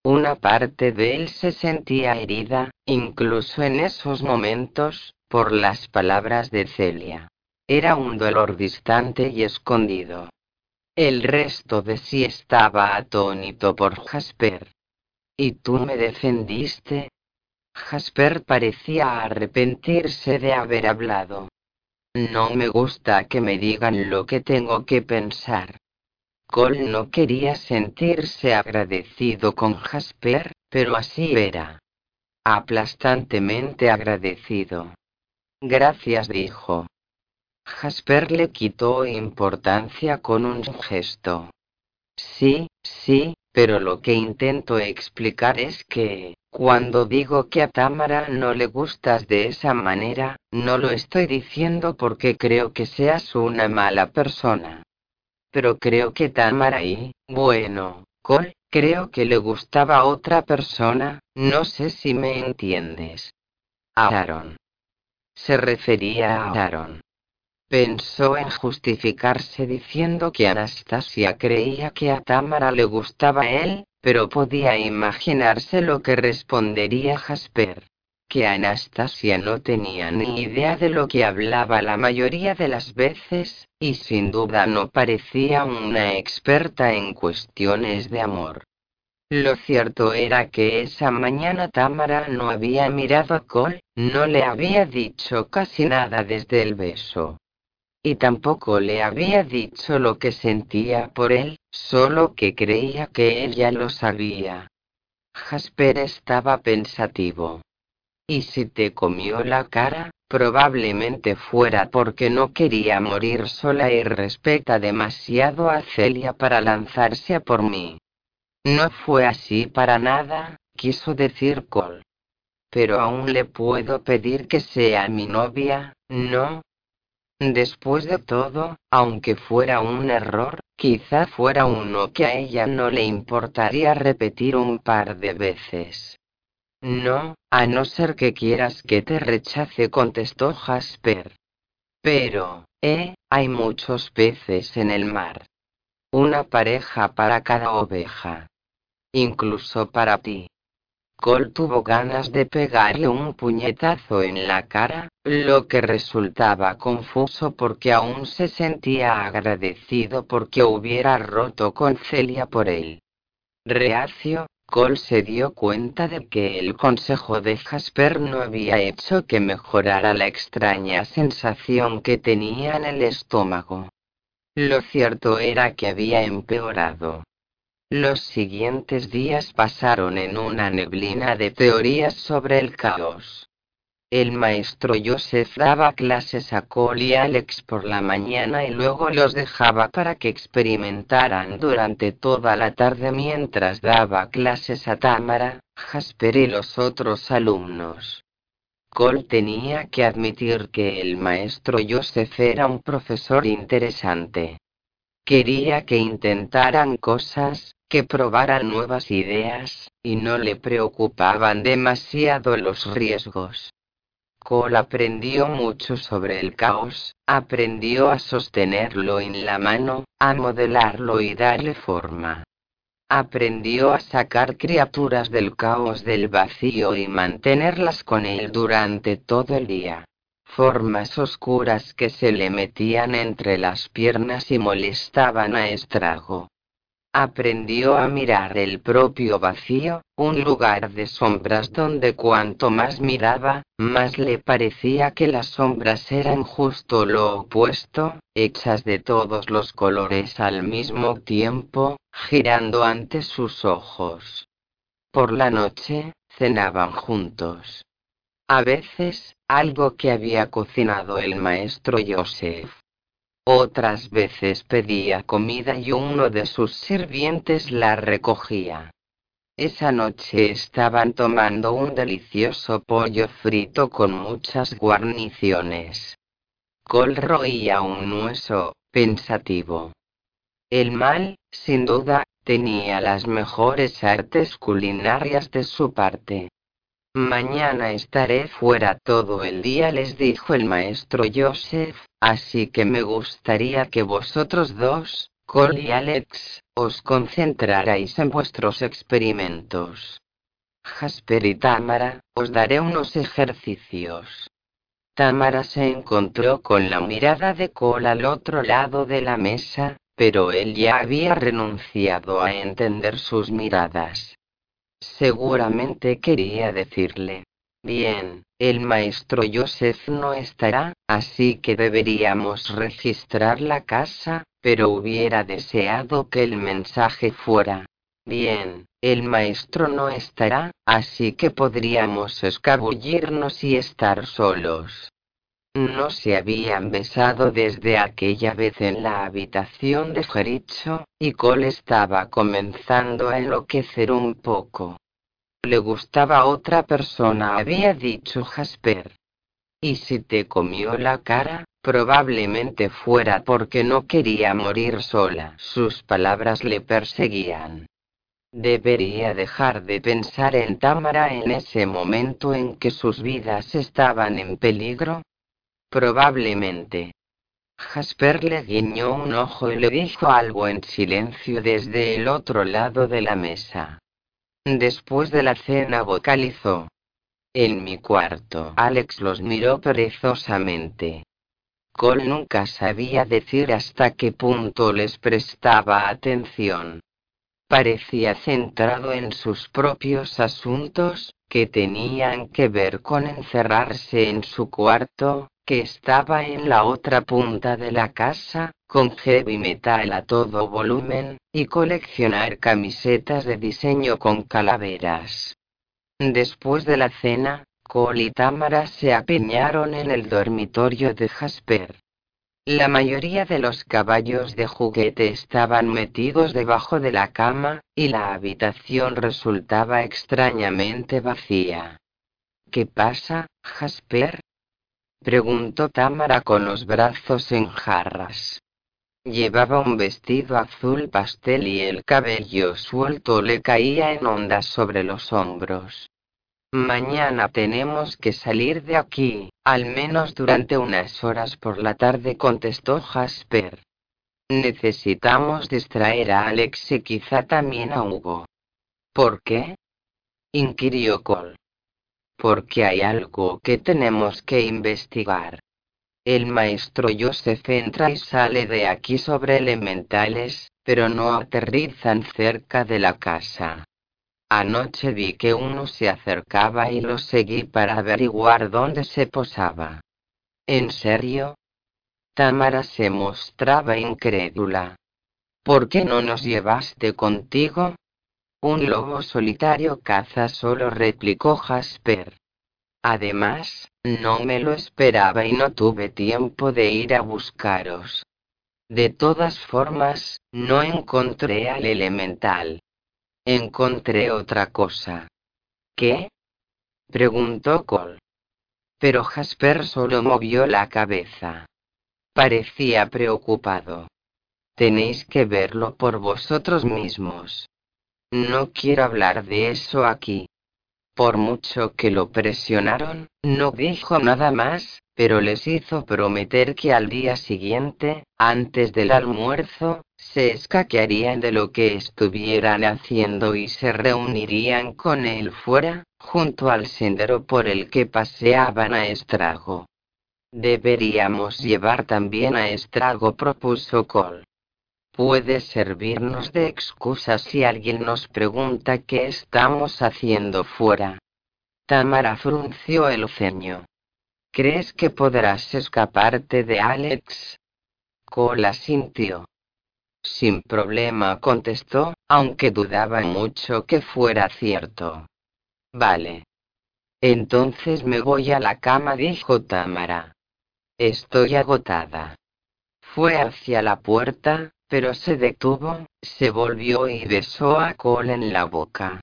Una parte de él se sentía herida, incluso en esos momentos, por las palabras de Celia. Era un dolor distante y escondido. El resto de sí estaba atónito por Jasper. ¿Y tú me defendiste? Jasper parecía arrepentirse de haber hablado. No me gusta que me digan lo que tengo que pensar. Cole no quería sentirse agradecido con Jasper, pero así era. Aplastantemente agradecido. Gracias, dijo. Jasper le quitó importancia con un gesto. Sí, sí, pero lo que intento explicar es que, cuando digo que a Tamara no le gustas de esa manera, no lo estoy diciendo porque creo que seas una mala persona. Pero creo que Tamara y, bueno, Cole, creo que le gustaba otra persona, no sé si me entiendes. A Aaron. Se refería a Aaron. Pensó en justificarse diciendo que Anastasia creía que a Tamara le gustaba él, pero podía imaginarse lo que respondería Jasper. Que Anastasia no tenía ni idea de lo que hablaba la mayoría de las veces, y sin duda no parecía una experta en cuestiones de amor. Lo cierto era que esa mañana Tamara no había mirado a Cole, no le había dicho casi nada desde el beso y tampoco le había dicho lo que sentía por él, solo que creía que ella lo sabía. Jasper estaba pensativo. ¿Y si te comió la cara? Probablemente fuera porque no quería morir sola y respeta demasiado a Celia para lanzarse a por mí. No fue así para nada, quiso decir Cole. Pero aún le puedo pedir que sea mi novia, ¿no? Después de todo, aunque fuera un error, quizá fuera uno que a ella no le importaría repetir un par de veces. No, a no ser que quieras que te rechace, contestó Jasper. Pero, eh, hay muchos peces en el mar. Una pareja para cada oveja. Incluso para ti. Cole tuvo ganas de pegarle un puñetazo en la cara, lo que resultaba confuso porque aún se sentía agradecido porque hubiera roto con Celia por él. Reacio, Cole se dio cuenta de que el consejo de Jasper no había hecho que mejorara la extraña sensación que tenía en el estómago. Lo cierto era que había empeorado. Los siguientes días pasaron en una neblina de teorías sobre el caos. El maestro Joseph daba clases a Cole y Alex por la mañana y luego los dejaba para que experimentaran durante toda la tarde mientras daba clases a Tamara, Jasper y los otros alumnos. Cole tenía que admitir que el maestro Joseph era un profesor interesante. Quería que intentaran cosas, que probaran nuevas ideas, y no le preocupaban demasiado los riesgos. Cole aprendió mucho sobre el caos, aprendió a sostenerlo en la mano, a modelarlo y darle forma. Aprendió a sacar criaturas del caos del vacío y mantenerlas con él durante todo el día. Formas oscuras que se le metían entre las piernas y molestaban a Estrago. Aprendió a mirar el propio vacío, un lugar de sombras donde cuanto más miraba, más le parecía que las sombras eran justo lo opuesto, hechas de todos los colores al mismo tiempo, girando ante sus ojos. Por la noche, cenaban juntos. A veces, algo que había cocinado el maestro Joseph. Otras veces pedía comida y uno de sus sirvientes la recogía. Esa noche estaban tomando un delicioso pollo frito con muchas guarniciones. Col roía un hueso, pensativo. El mal, sin duda, tenía las mejores artes culinarias de su parte. Mañana estaré fuera todo el día, les dijo el maestro Joseph, así que me gustaría que vosotros dos, Cole y Alex, os concentrarais en vuestros experimentos. Jasper y Tamara, os daré unos ejercicios. Tamara se encontró con la mirada de Cole al otro lado de la mesa, pero él ya había renunciado a entender sus miradas. Seguramente quería decirle. Bien, el maestro Joseph no estará, así que deberíamos registrar la casa, pero hubiera deseado que el mensaje fuera. Bien, el maestro no estará, así que podríamos escabullirnos y estar solos. No se habían besado desde aquella vez en la habitación de Jericho, y Cole estaba comenzando a enloquecer un poco. Le gustaba otra persona, había dicho Jasper. Y si te comió la cara, probablemente fuera porque no quería morir sola. Sus palabras le perseguían. Debería dejar de pensar en Tamara en ese momento en que sus vidas estaban en peligro, Probablemente. Jasper le guiñó un ojo y le dijo algo en silencio desde el otro lado de la mesa. Después de la cena vocalizó. En mi cuarto. Alex los miró perezosamente. Cole nunca sabía decir hasta qué punto les prestaba atención. Parecía centrado en sus propios asuntos, que tenían que ver con encerrarse en su cuarto, que estaba en la otra punta de la casa, con heavy metal a todo volumen, y coleccionar camisetas de diseño con calaveras. Después de la cena, Cole y Tamara se apiñaron en el dormitorio de Jasper. La mayoría de los caballos de juguete estaban metidos debajo de la cama, y la habitación resultaba extrañamente vacía. ¿Qué pasa, Jasper? Preguntó Tamara con los brazos en jarras. Llevaba un vestido azul pastel y el cabello suelto le caía en ondas sobre los hombros. Mañana tenemos que salir de aquí, al menos durante unas horas por la tarde, contestó Jasper. Necesitamos distraer a Alex y quizá también a Hugo. ¿Por qué? inquirió Cole. Porque hay algo que tenemos que investigar. El maestro Joseph entra y sale de aquí sobre elementales, pero no aterrizan cerca de la casa. Anoche vi que uno se acercaba y lo seguí para averiguar dónde se posaba. ¿En serio? Tamara se mostraba incrédula. ¿Por qué no nos llevaste contigo? Un lobo solitario caza solo, replicó Jasper. Además, no me lo esperaba y no tuve tiempo de ir a buscaros. De todas formas, no encontré al elemental. Encontré otra cosa. ¿Qué? preguntó Cole. Pero Jasper solo movió la cabeza. Parecía preocupado. Tenéis que verlo por vosotros mismos. No quiero hablar de eso aquí. Por mucho que lo presionaron, no dijo nada más, pero les hizo prometer que al día siguiente, antes del almuerzo, se escaquearían de lo que estuvieran haciendo y se reunirían con él fuera, junto al sendero por el que paseaban a Estrago. Deberíamos llevar también a Estrago, propuso Cole. Puede servirnos de excusa si alguien nos pregunta qué estamos haciendo fuera. Tamara frunció el ceño. ¿Crees que podrás escaparte de Alex? Cole sintió. Sin problema contestó, aunque dudaba mucho que fuera cierto. Vale. Entonces me voy a la cama, dijo Tamara. Estoy agotada. Fue hacia la puerta, pero se detuvo, se volvió y besó a Cole en la boca.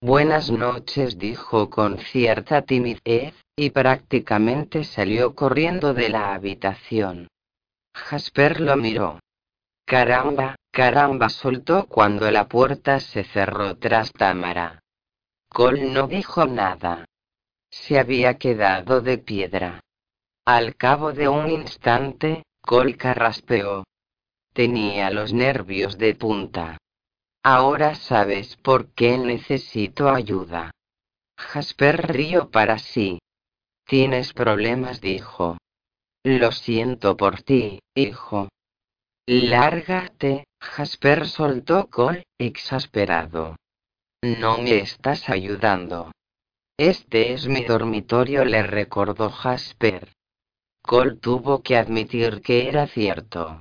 Buenas noches, dijo con cierta timidez, y prácticamente salió corriendo de la habitación. Jasper lo miró. Caramba, caramba, soltó cuando la puerta se cerró tras Tamara. Cole no dijo nada. Se había quedado de piedra. Al cabo de un instante, Cole carraspeó. Tenía los nervios de punta. Ahora sabes por qué necesito ayuda. Jasper rió para sí. Tienes problemas, dijo. Lo siento por ti, hijo. Lárgate, Jasper soltó Cole, exasperado. No me estás ayudando. Este es mi dormitorio, le recordó Jasper. Cole tuvo que admitir que era cierto.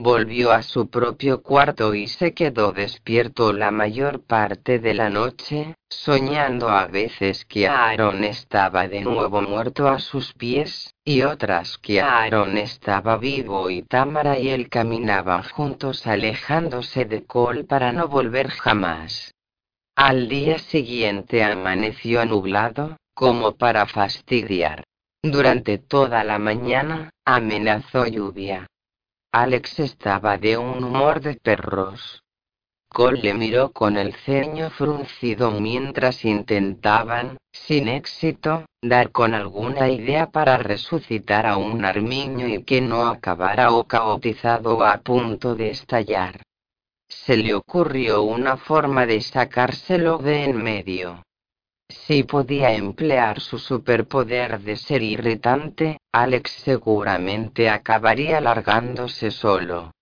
Volvió a su propio cuarto y se quedó despierto la mayor parte de la noche, soñando a veces que Aaron estaba de nuevo muerto a sus pies, y otras que Aaron estaba vivo y Tamara y él caminaban juntos alejándose de Cole para no volver jamás. Al día siguiente amaneció nublado, como para fastidiar. Durante toda la mañana, amenazó lluvia. Alex estaba de un humor de perros. Cole le miró con el ceño fruncido mientras intentaban, sin éxito, dar con alguna idea para resucitar a un armiño y que no acabara o caotizado a punto de estallar. Se le ocurrió una forma de sacárselo de en medio. Si podía emplear su superpoder de ser irritante, Alex seguramente acabaría largándose solo.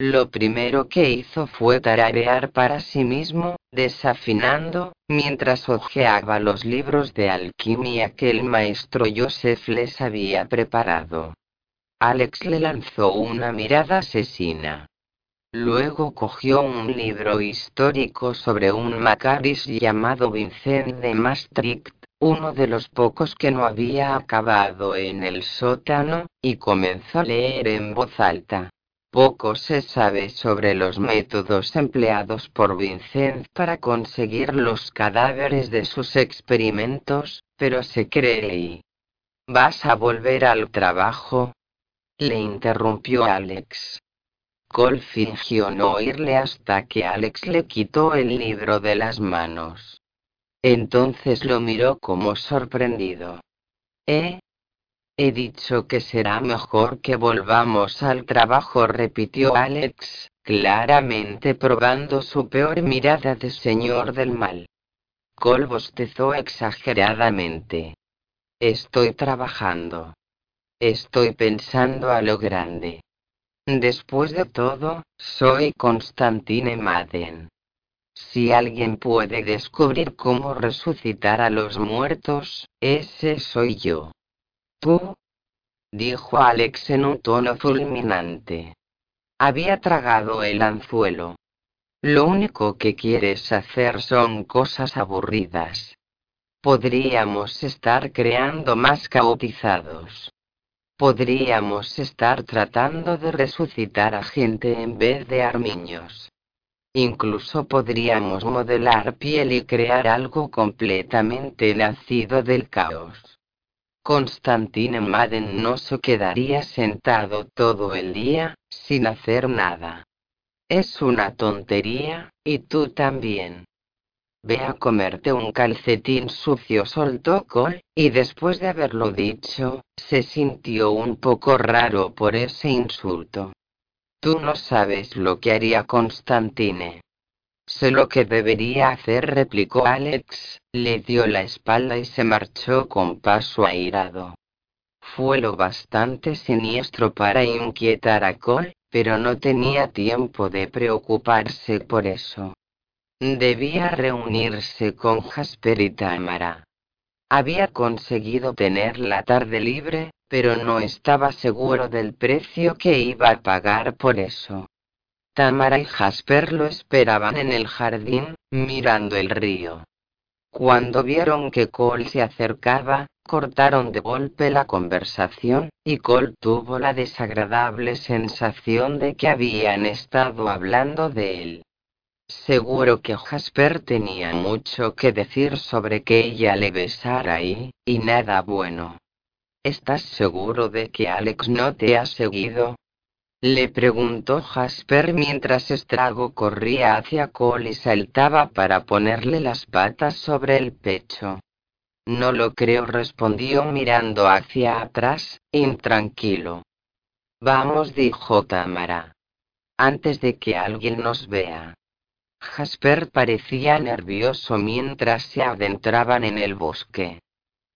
Lo primero que hizo fue tararear para sí mismo, desafinando, mientras hojeaba los libros de alquimia que el maestro Joseph les había preparado. Alex le lanzó una mirada asesina. Luego cogió un libro histórico sobre un Macaris llamado Vincent de Maastricht, uno de los pocos que no había acabado en el sótano, y comenzó a leer en voz alta. Poco se sabe sobre los métodos empleados por Vincent para conseguir los cadáveres de sus experimentos, pero se cree. ¿Vas a volver al trabajo? Le interrumpió Alex. Cole fingió no oírle hasta que Alex le quitó el libro de las manos. Entonces lo miró como sorprendido. ¿Eh? He dicho que será mejor que volvamos al trabajo, repitió Alex, claramente probando su peor mirada de señor del mal. Cole bostezó exageradamente. Estoy trabajando. Estoy pensando a lo grande. Después de todo, soy Constantine Madden. Si alguien puede descubrir cómo resucitar a los muertos, ese soy yo. ¿Tú? dijo Alex en un tono fulminante. Había tragado el anzuelo. Lo único que quieres hacer son cosas aburridas. Podríamos estar creando más cautizados. Podríamos estar tratando de resucitar a gente en vez de armiños. Incluso podríamos modelar piel y crear algo completamente nacido del caos. Constantine Madden no se quedaría sentado todo el día, sin hacer nada. Es una tontería, y tú también. Ve a comerte un calcetín sucio, soltó Cole, y después de haberlo dicho, se sintió un poco raro por ese insulto. Tú no sabes lo que haría Constantine. Sé lo que debería hacer, replicó Alex, le dio la espalda y se marchó con paso airado. Fue lo bastante siniestro para inquietar a Cole, pero no tenía tiempo de preocuparse por eso. Debía reunirse con Jasper y Tamara. Había conseguido tener la tarde libre, pero no estaba seguro del precio que iba a pagar por eso. Tamara y Jasper lo esperaban en el jardín, mirando el río. Cuando vieron que Cole se acercaba, cortaron de golpe la conversación, y Cole tuvo la desagradable sensación de que habían estado hablando de él. Seguro que Jasper tenía mucho que decir sobre que ella le besara y, y nada bueno. ¿Estás seguro de que Alex no te ha seguido? Le preguntó Jasper mientras Estrago corría hacia Cole y saltaba para ponerle las patas sobre el pecho. No lo creo, respondió mirando hacia atrás, intranquilo. Vamos, dijo Tamara. Antes de que alguien nos vea. Jasper parecía nervioso mientras se adentraban en el bosque.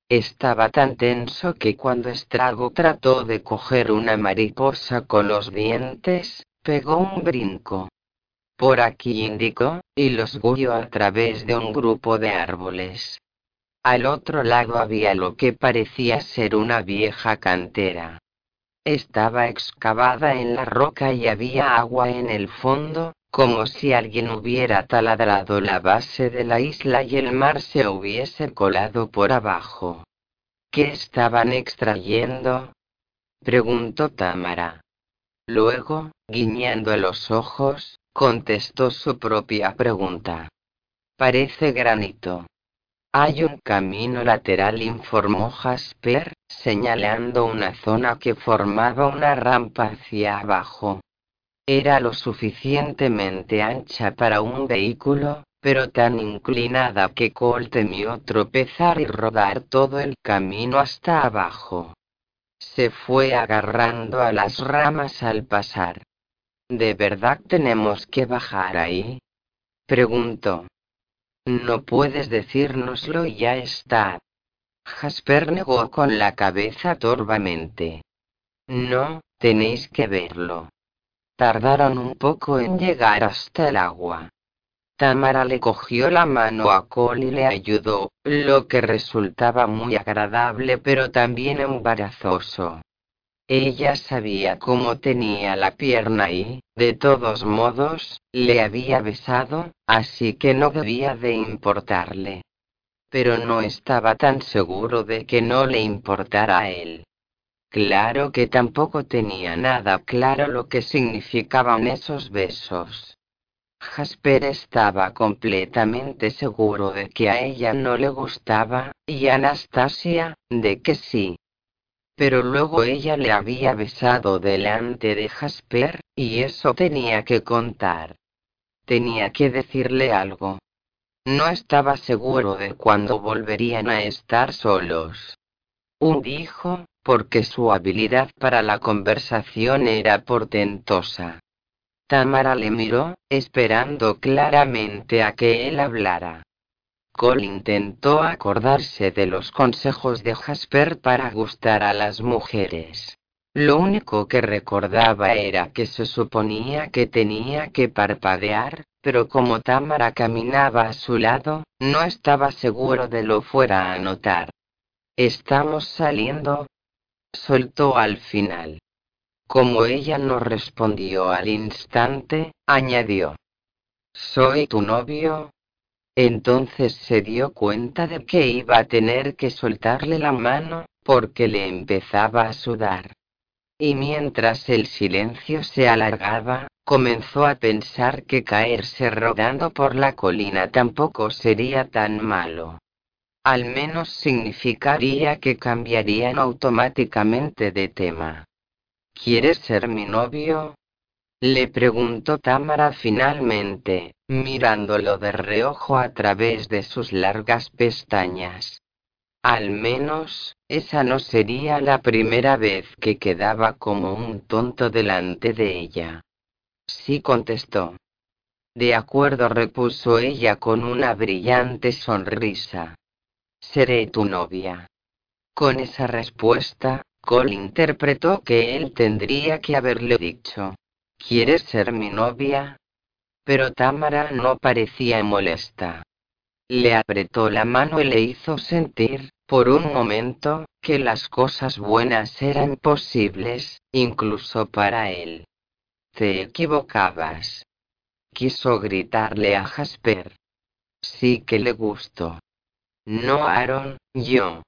Estaba tan tenso que cuando Estrago trató de coger una mariposa con los dientes, pegó un brinco. Por aquí indicó, y los guió a través de un grupo de árboles. Al otro lado había lo que parecía ser una vieja cantera. Estaba excavada en la roca y había agua en el fondo, como si alguien hubiera taladrado la base de la isla y el mar se hubiese colado por abajo. ¿Qué estaban extrayendo? preguntó Tamara. Luego, guiñando los ojos, contestó su propia pregunta. Parece granito. Hay un camino lateral, informó Jasper, señalando una zona que formaba una rampa hacia abajo. Era lo suficientemente ancha para un vehículo, pero tan inclinada que Cole temió tropezar y rodar todo el camino hasta abajo. Se fue agarrando a las ramas al pasar. ¿De verdad tenemos que bajar ahí? preguntó. No puedes decírnoslo y ya está. Jasper negó con la cabeza torvamente. No, tenéis que verlo. Tardaron un poco en llegar hasta el agua. Tamara le cogió la mano a Cole y le ayudó, lo que resultaba muy agradable pero también embarazoso. Ella sabía cómo tenía la pierna y, de todos modos, le había besado, así que no debía de importarle. Pero no estaba tan seguro de que no le importara a él. Claro que tampoco tenía nada claro lo que significaban esos besos. Jasper estaba completamente seguro de que a ella no le gustaba, y Anastasia, de que sí. Pero luego ella le había besado delante de Jasper, y eso tenía que contar. Tenía que decirle algo. No estaba seguro de cuándo volverían a estar solos. Un dijo, porque su habilidad para la conversación era portentosa. Tamara le miró, esperando claramente a que él hablara. Cole intentó acordarse de los consejos de Jasper para gustar a las mujeres. Lo único que recordaba era que se suponía que tenía que parpadear, pero como Tamara caminaba a su lado, no estaba seguro de lo fuera a notar. Estamos saliendo, soltó al final. Como ella no respondió al instante, añadió. ¿Soy tu novio? Entonces se dio cuenta de que iba a tener que soltarle la mano, porque le empezaba a sudar. Y mientras el silencio se alargaba, comenzó a pensar que caerse rodando por la colina tampoco sería tan malo. Al menos significaría que cambiarían automáticamente de tema. ¿Quieres ser mi novio? Le preguntó Tamara finalmente, mirándolo de reojo a través de sus largas pestañas. Al menos, esa no sería la primera vez que quedaba como un tonto delante de ella. Sí contestó. De acuerdo, repuso ella con una brillante sonrisa seré tu novia. Con esa respuesta, Cole interpretó que él tendría que haberle dicho, ¿quieres ser mi novia? Pero Tamara no parecía molesta. Le apretó la mano y le hizo sentir, por un momento, que las cosas buenas eran posibles, incluso para él. Te equivocabas. Quiso gritarle a Jasper. Sí que le gustó. No Aaron, yo.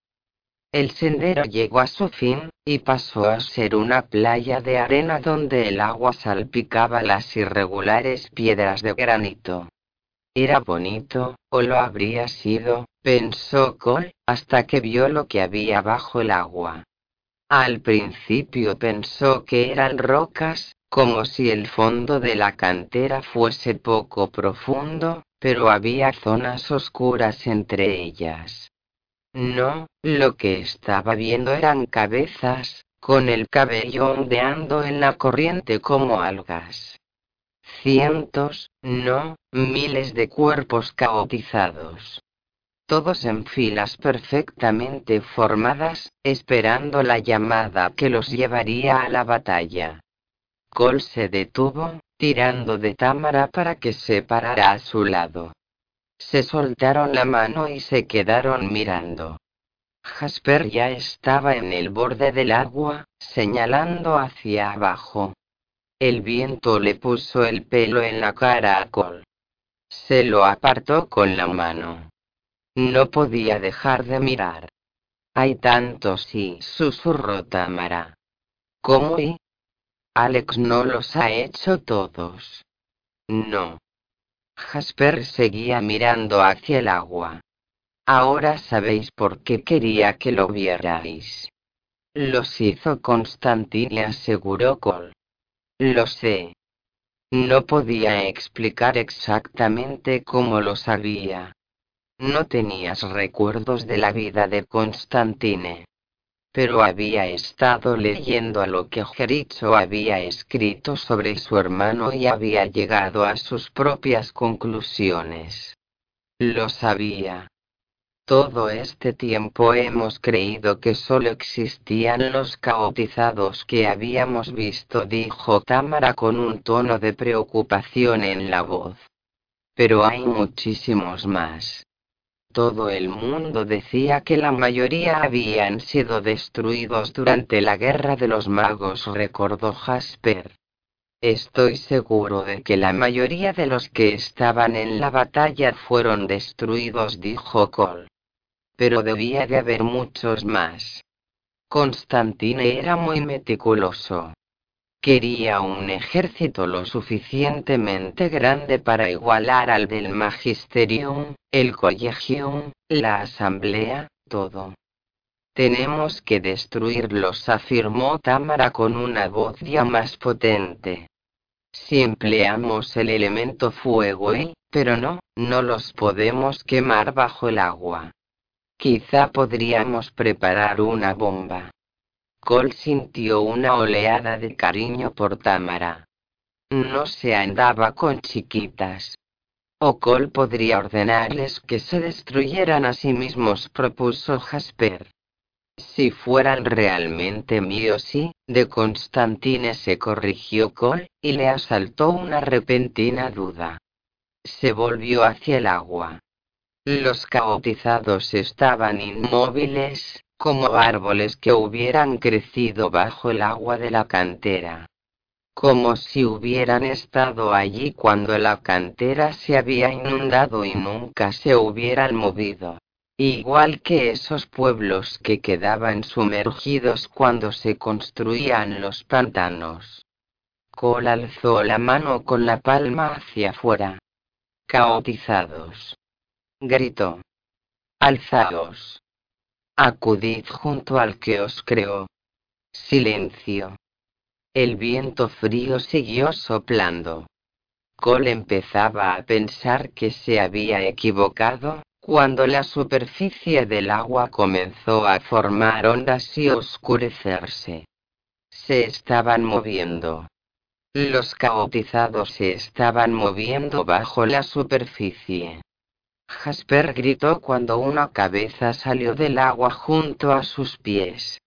El sendero llegó a su fin, y pasó a ser una playa de arena donde el agua salpicaba las irregulares piedras de granito. Era bonito, o lo habría sido, pensó Cole, hasta que vio lo que había bajo el agua. Al principio pensó que eran rocas, como si el fondo de la cantera fuese poco profundo, pero había zonas oscuras entre ellas. No, lo que estaba viendo eran cabezas, con el cabello ondeando en la corriente como algas. Cientos, no, miles de cuerpos caotizados. Todos en filas perfectamente formadas, esperando la llamada que los llevaría a la batalla. Cole se detuvo, tirando de Támara para que se parara a su lado. Se soltaron la mano y se quedaron mirando. Jasper ya estaba en el borde del agua, señalando hacia abajo. El viento le puso el pelo en la cara a Cole. Se lo apartó con la mano. No podía dejar de mirar. Hay tantos sí, susurró Tamara. ¿Cómo y? Alex no los ha hecho todos. No. Jasper seguía mirando hacia el agua. Ahora sabéis por qué quería que lo vierais. Los hizo Constantine, aseguró Cole. Lo sé. No podía explicar exactamente cómo lo sabía. No tenías recuerdos de la vida de Constantine pero había estado leyendo a lo que Jericho había escrito sobre su hermano y había llegado a sus propias conclusiones. Lo sabía. Todo este tiempo hemos creído que solo existían los caotizados que habíamos visto, dijo Tamara con un tono de preocupación en la voz. Pero hay muchísimos más. Todo el mundo decía que la mayoría habían sido destruidos durante la guerra de los magos, recordó Jasper. Estoy seguro de que la mayoría de los que estaban en la batalla fueron destruidos, dijo Cole pero debía de haber muchos más. Constantine era muy meticuloso. Quería un ejército lo suficientemente grande para igualar al del Magisterium, el Collegium, la Asamblea, todo. Tenemos que destruirlos, afirmó Tamara con una voz ya más potente. Si empleamos el elemento fuego pero no, no los podemos quemar bajo el agua. Quizá podríamos preparar una bomba. Cole sintió una oleada de cariño por Tamara. No se andaba con chiquitas. O Cole podría ordenarles que se destruyeran a sí mismos, propuso Jasper. Si fueran realmente míos sí, de Constantine se corrigió Cole, y le asaltó una repentina duda. Se volvió hacia el agua. Los caotizados estaban inmóviles, como árboles que hubieran crecido bajo el agua de la cantera. Como si hubieran estado allí cuando la cantera se había inundado y nunca se hubieran movido. Igual que esos pueblos que quedaban sumergidos cuando se construían los pantanos. Cole alzó la mano con la palma hacia afuera. Caotizados gritó. Alzaos. Acudid junto al que os creó. Silencio. El viento frío siguió soplando. Cole empezaba a pensar que se había equivocado, cuando la superficie del agua comenzó a formar ondas y oscurecerse. Se estaban moviendo. Los caotizados se estaban moviendo bajo la superficie. Jasper gritó cuando una cabeza salió del agua junto a sus pies.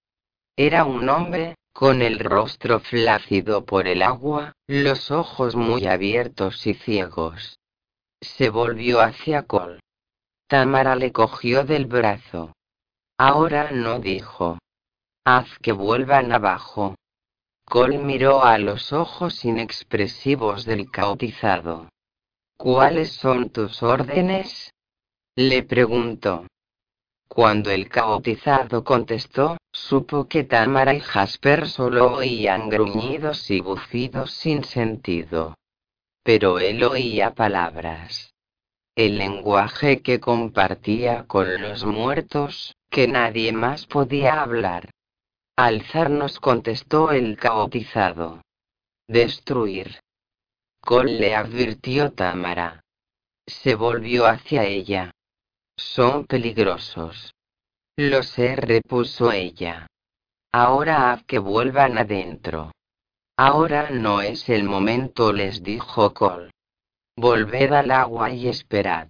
Era un hombre, con el rostro flácido por el agua, los ojos muy abiertos y ciegos. Se volvió hacia Cole. Tamara le cogió del brazo. Ahora no dijo. Haz que vuelvan abajo. Cole miró a los ojos inexpresivos del cautizado. ¿Cuáles son tus órdenes? Le preguntó. Cuando el caotizado contestó, supo que Tamara y Jasper solo oían gruñidos y bufidos sin sentido. Pero él oía palabras. El lenguaje que compartía con los muertos, que nadie más podía hablar. Alzarnos contestó el caotizado. Destruir. Cole le advirtió Tamara. Se volvió hacia ella. Son peligrosos. Lo sé, repuso ella. Ahora haz que vuelvan adentro. Ahora no es el momento, les dijo Cole. Volved al agua y esperad.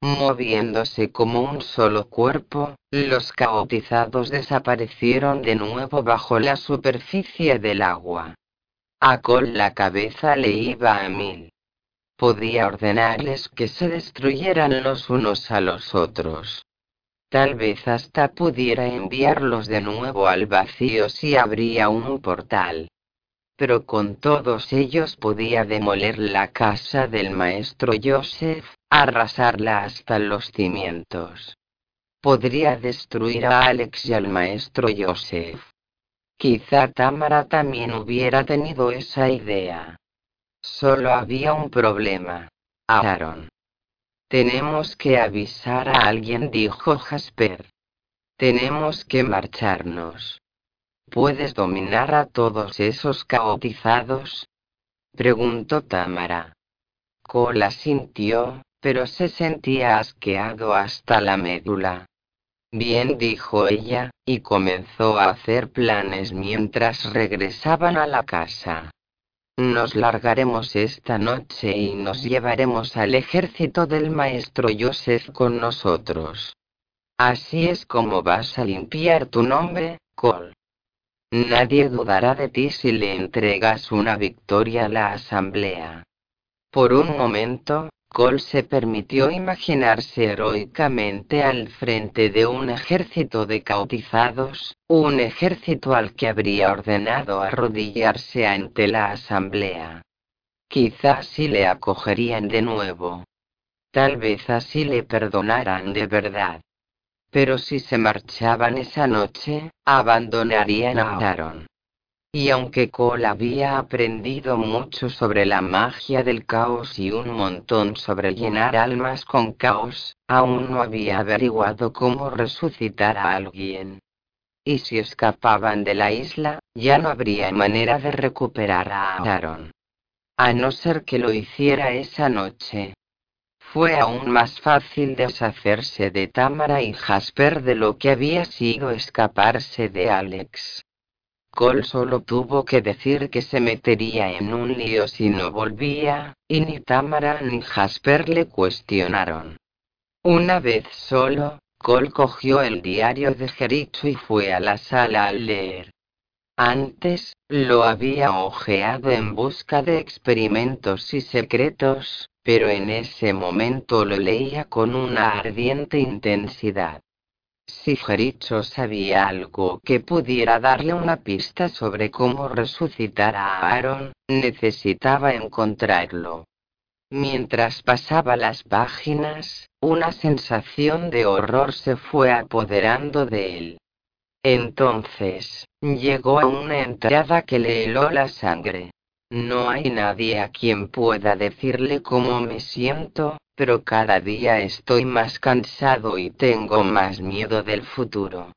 Moviéndose como un solo cuerpo, los caotizados desaparecieron de nuevo bajo la superficie del agua. A Cole la cabeza le iba a mil. Podía ordenarles que se destruyeran los unos a los otros. Tal vez hasta pudiera enviarlos de nuevo al vacío si abría un portal. Pero con todos ellos podía demoler la casa del maestro Joseph, arrasarla hasta los cimientos. Podría destruir a Alex y al maestro Joseph. Quizá Tamara también hubiera tenido esa idea. Solo había un problema. Aaron. Tenemos que avisar a alguien, dijo Jasper. Tenemos que marcharnos. ¿Puedes dominar a todos esos caotizados? Preguntó Tamara. Cola sintió, pero se sentía asqueado hasta la médula. Bien, dijo ella, y comenzó a hacer planes mientras regresaban a la casa. Nos largaremos esta noche y nos llevaremos al ejército del maestro Joseph con nosotros. Así es como vas a limpiar tu nombre, Cole. Nadie dudará de ti si le entregas una victoria a la asamblea. Por un momento, Cole se permitió imaginarse heroicamente al frente de un ejército de cautizados, un ejército al que habría ordenado arrodillarse ante la asamblea. Quizás si le acogerían de nuevo. Tal vez así le perdonaran de verdad. Pero si se marchaban esa noche, abandonarían a Aaron. Y aunque Cole había aprendido mucho sobre la magia del caos y un montón sobre llenar almas con caos, aún no había averiguado cómo resucitar a alguien. Y si escapaban de la isla, ya no habría manera de recuperar a Aaron. A no ser que lo hiciera esa noche. Fue aún más fácil deshacerse de Tamara y Jasper de lo que había sido escaparse de Alex. Cole solo tuvo que decir que se metería en un lío si no volvía, y ni Tamara ni Jasper le cuestionaron. Una vez solo, Cole cogió el diario de Jericho y fue a la sala a leer. Antes, lo había ojeado en busca de experimentos y secretos, pero en ese momento lo leía con una ardiente intensidad. Si Jericho sabía algo que pudiera darle una pista sobre cómo resucitar a Aaron, necesitaba encontrarlo. Mientras pasaba las páginas, una sensación de horror se fue apoderando de él. Entonces, llegó a una entrada que le heló la sangre. No hay nadie a quien pueda decirle cómo me siento, pero cada día estoy más cansado y tengo más miedo del futuro.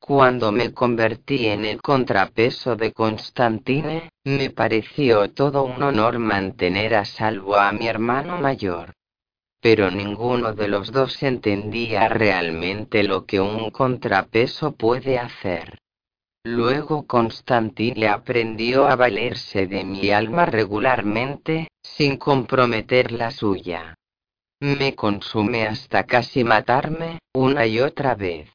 Cuando me convertí en el contrapeso de Constantine, me pareció todo un honor mantener a salvo a mi hermano mayor. Pero ninguno de los dos entendía realmente lo que un contrapeso puede hacer. Luego Constantine aprendió a valerse de mi alma regularmente, sin comprometer la suya. Me consume hasta casi matarme, una y otra vez.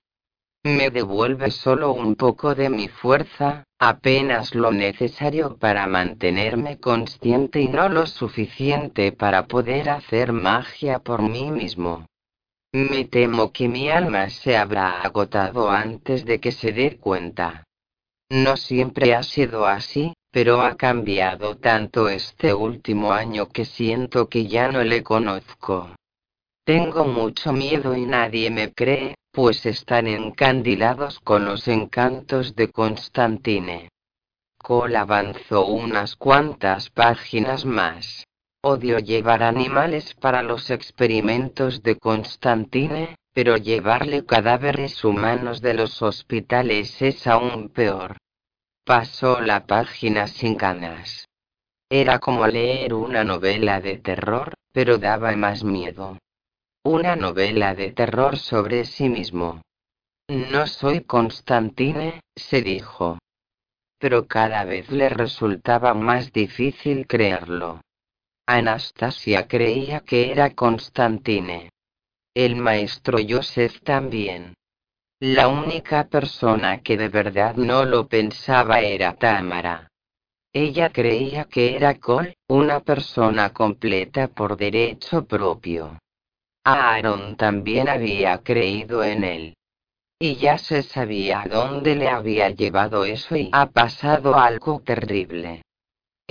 Me devuelve solo un poco de mi fuerza, apenas lo necesario para mantenerme consciente y no lo suficiente para poder hacer magia por mí mismo. Me temo que mi alma se habrá agotado antes de que se dé cuenta. No siempre ha sido así, pero ha cambiado tanto este último año que siento que ya no le conozco. Tengo mucho miedo y nadie me cree, pues están encandilados con los encantos de Constantine. Cole avanzó unas cuantas páginas más. Odio llevar animales para los experimentos de Constantine, pero llevarle cadáveres humanos de los hospitales es aún peor. Pasó la página sin ganas. Era como leer una novela de terror, pero daba más miedo. Una novela de terror sobre sí mismo. No soy Constantine, se dijo. Pero cada vez le resultaba más difícil creerlo. Anastasia creía que era Constantine. El maestro Joseph también. La única persona que de verdad no lo pensaba era Tamara. Ella creía que era Cole, una persona completa por derecho propio. Aaron también había creído en él. Y ya se sabía dónde le había llevado eso y ha pasado algo terrible.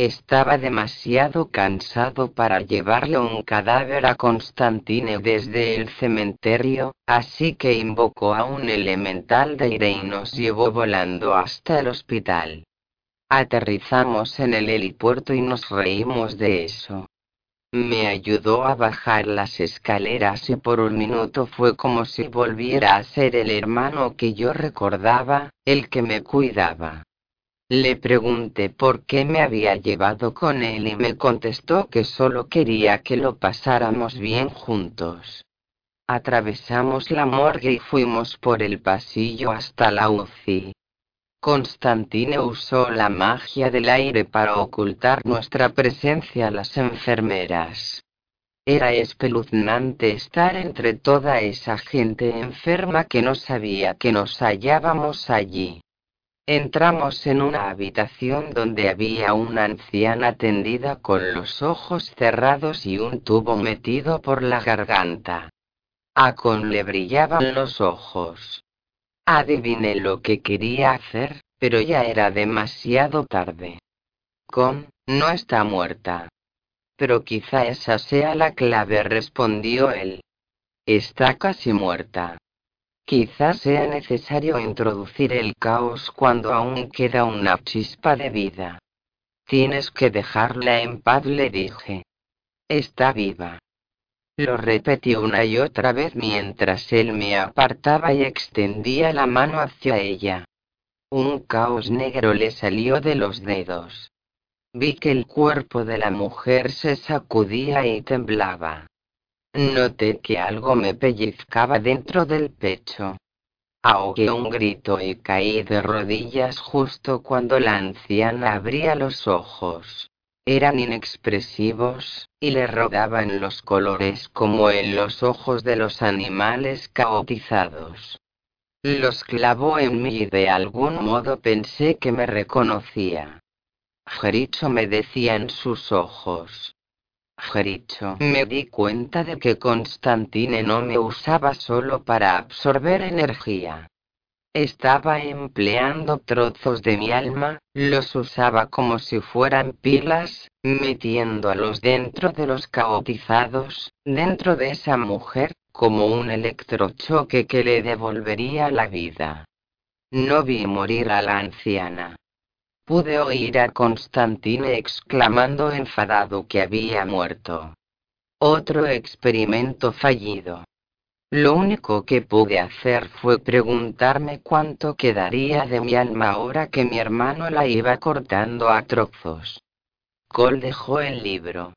Estaba demasiado cansado para llevarle un cadáver a Constantine desde el cementerio, así que invocó a un elemental de aire y nos llevó volando hasta el hospital. Aterrizamos en el helipuerto y nos reímos de eso. Me ayudó a bajar las escaleras y por un minuto fue como si volviera a ser el hermano que yo recordaba, el que me cuidaba. Le pregunté por qué me había llevado con él y me contestó que solo quería que lo pasáramos bien juntos. Atravesamos la morgue y fuimos por el pasillo hasta la UCI. Constantine usó la magia del aire para ocultar nuestra presencia a las enfermeras. Era espeluznante estar entre toda esa gente enferma que no sabía que nos hallábamos allí. Entramos en una habitación donde había una anciana tendida con los ojos cerrados y un tubo metido por la garganta. A Con le brillaban los ojos. Adiviné lo que quería hacer, pero ya era demasiado tarde. Con, no está muerta. Pero quizá esa sea la clave, respondió él. Está casi muerta. Quizás sea necesario introducir el caos cuando aún queda una chispa de vida. Tienes que dejarla en paz, le dije. Está viva. Lo repetí una y otra vez mientras él me apartaba y extendía la mano hacia ella. Un caos negro le salió de los dedos. Vi que el cuerpo de la mujer se sacudía y temblaba. Noté que algo me pellizcaba dentro del pecho. Ahogué un grito y caí de rodillas justo cuando la anciana abría los ojos. Eran inexpresivos, y le rodaban los colores como en los ojos de los animales caotizados. Los clavó en mí y de algún modo pensé que me reconocía. Jericho me decía en sus ojos. Jericho. Me di cuenta de que Constantine no me usaba solo para absorber energía. Estaba empleando trozos de mi alma, los usaba como si fueran pilas, metiéndolos dentro de los caotizados, dentro de esa mujer, como un electrochoque que le devolvería la vida. No vi morir a la anciana. Pude oír a Constantine exclamando enfadado que había muerto. Otro experimento fallido. Lo único que pude hacer fue preguntarme cuánto quedaría de mi alma ahora que mi hermano la iba cortando a trozos. Cole dejó el libro.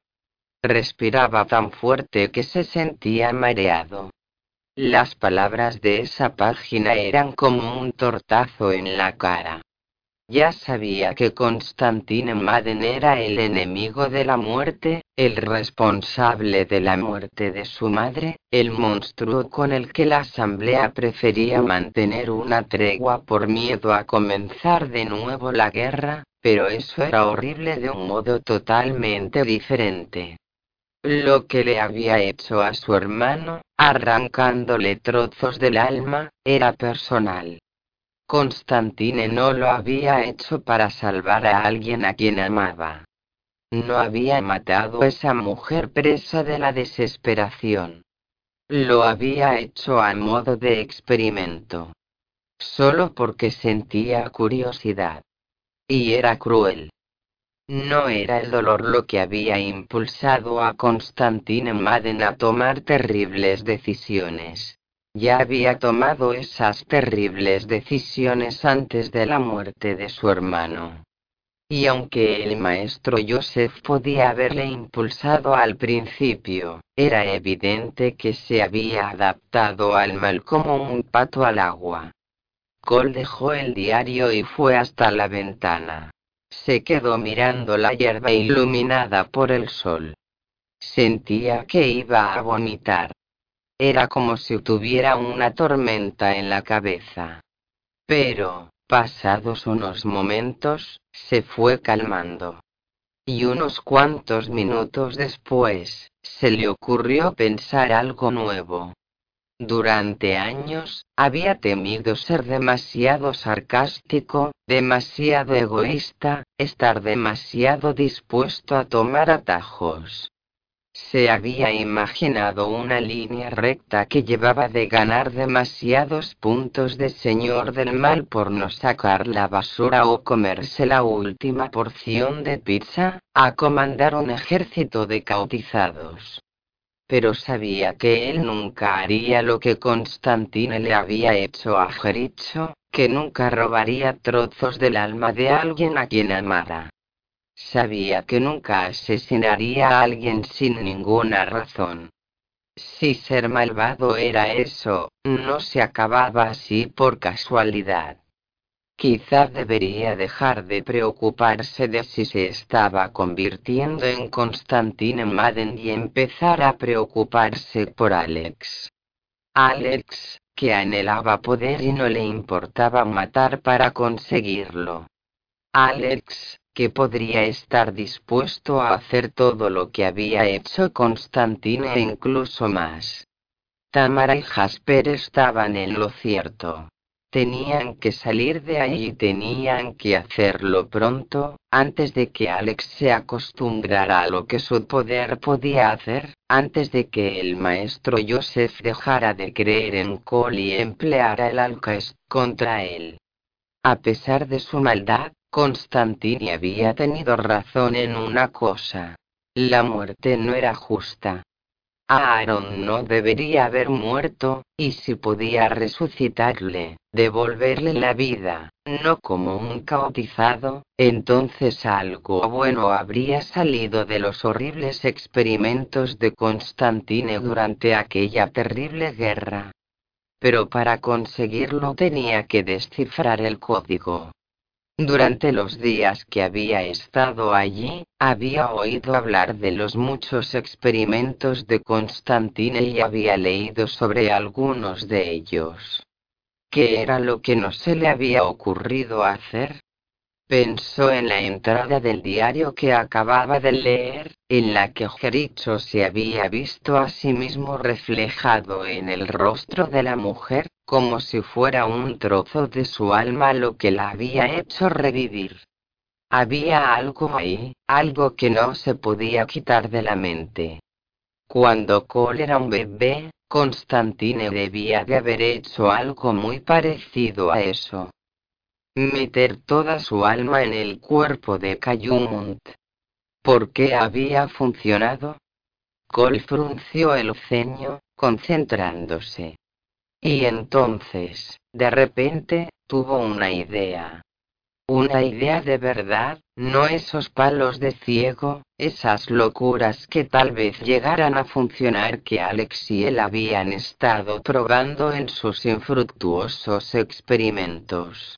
Respiraba tan fuerte que se sentía mareado. Las palabras de esa página eran como un tortazo en la cara. Ya sabía que Constantine Madden era el enemigo de la muerte, el responsable de la muerte de su madre, el monstruo con el que la asamblea prefería mantener una tregua por miedo a comenzar de nuevo la guerra, pero eso era horrible de un modo totalmente diferente. Lo que le había hecho a su hermano, arrancándole trozos del alma, era personal. Constantine no lo había hecho para salvar a alguien a quien amaba. No había matado a esa mujer presa de la desesperación. Lo había hecho a modo de experimento. Solo porque sentía curiosidad. Y era cruel. No era el dolor lo que había impulsado a Constantine Madden a tomar terribles decisiones. Ya había tomado esas terribles decisiones antes de la muerte de su hermano. Y aunque el maestro Joseph podía haberle impulsado al principio, era evidente que se había adaptado al mal como un pato al agua. Cole dejó el diario y fue hasta la ventana. Se quedó mirando la hierba iluminada por el sol. Sentía que iba a vomitar. Era como si tuviera una tormenta en la cabeza. Pero, pasados unos momentos, se fue calmando. Y unos cuantos minutos después, se le ocurrió pensar algo nuevo. Durante años, había temido ser demasiado sarcástico, demasiado egoísta, estar demasiado dispuesto a tomar atajos. Se había imaginado una línea recta que llevaba de ganar demasiados puntos de señor del mal por no sacar la basura o comerse la última porción de pizza, a comandar un ejército de cautizados. Pero sabía que él nunca haría lo que Constantine le había hecho a Jericho, que nunca robaría trozos del alma de alguien a quien amara. Sabía que nunca asesinaría a alguien sin ninguna razón. Si ser malvado era eso, no se acababa así por casualidad. Quizá debería dejar de preocuparse de si se estaba convirtiendo en Constantine Madden y empezar a preocuparse por Alex. Alex, que anhelaba poder y no le importaba matar para conseguirlo. Alex, que podría estar dispuesto a hacer todo lo que había hecho Constantine e incluso más. Tamara y Jasper estaban en lo cierto. Tenían que salir de ahí y tenían que hacerlo pronto, antes de que Alex se acostumbrara a lo que su poder podía hacer, antes de que el maestro Joseph dejara de creer en Cole y empleara el alcaest contra él. A pesar de su maldad, Constantini había tenido razón en una cosa. La muerte no era justa. Aaron no debería haber muerto, y si podía resucitarle, devolverle la vida, no como un cautizado, entonces algo bueno habría salido de los horribles experimentos de Constantine durante aquella terrible guerra. Pero para conseguirlo tenía que descifrar el código. Durante los días que había estado allí, había oído hablar de los muchos experimentos de Constantine y había leído sobre algunos de ellos. ¿Qué era lo que no se le había ocurrido hacer? Pensó en la entrada del diario que acababa de leer, en la que Jericho se había visto a sí mismo reflejado en el rostro de la mujer, como si fuera un trozo de su alma lo que la había hecho revivir. Había algo ahí, algo que no se podía quitar de la mente. Cuando Cole era un bebé, Constantine debía de haber hecho algo muy parecido a eso meter toda su alma en el cuerpo de Cayumont. ¿Por qué había funcionado? Cole frunció el ceño, concentrándose. Y entonces, de repente, tuvo una idea. Una idea de verdad, no esos palos de ciego, esas locuras que tal vez llegaran a funcionar que Alex y él habían estado probando en sus infructuosos experimentos.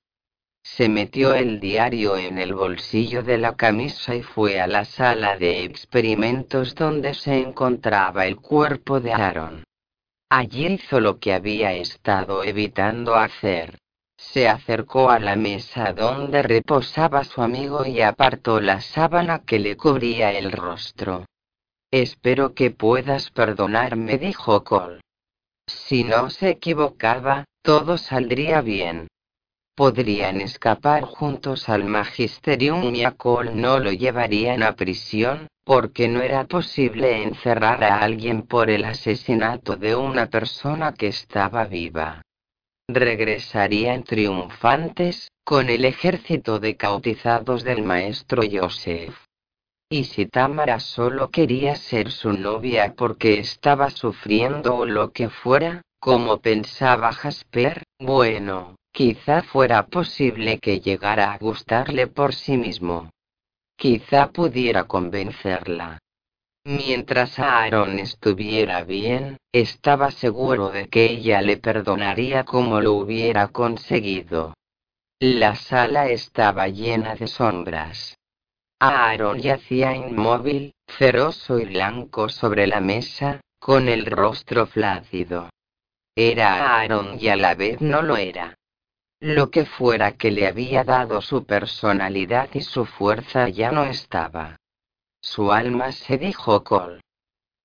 Se metió el diario en el bolsillo de la camisa y fue a la sala de experimentos donde se encontraba el cuerpo de Aaron. Allí hizo lo que había estado evitando hacer. Se acercó a la mesa donde reposaba su amigo y apartó la sábana que le cubría el rostro. Espero que puedas perdonarme, dijo Cole. Si no se equivocaba, todo saldría bien podrían escapar juntos al magisterium y a Cole no lo llevarían a prisión, porque no era posible encerrar a alguien por el asesinato de una persona que estaba viva. Regresarían triunfantes, con el ejército de cautizados del maestro Joseph. Y si Tamara solo quería ser su novia porque estaba sufriendo o lo que fuera, como pensaba Jasper, bueno, Quizá fuera posible que llegara a gustarle por sí mismo. Quizá pudiera convencerla. Mientras Aaron estuviera bien, estaba seguro de que ella le perdonaría como lo hubiera conseguido. La sala estaba llena de sombras. Aaron yacía inmóvil, feroz y blanco sobre la mesa, con el rostro flácido. Era Aaron y a la vez no lo era. Lo que fuera que le había dado su personalidad y su fuerza ya no estaba. Su alma se dijo Col.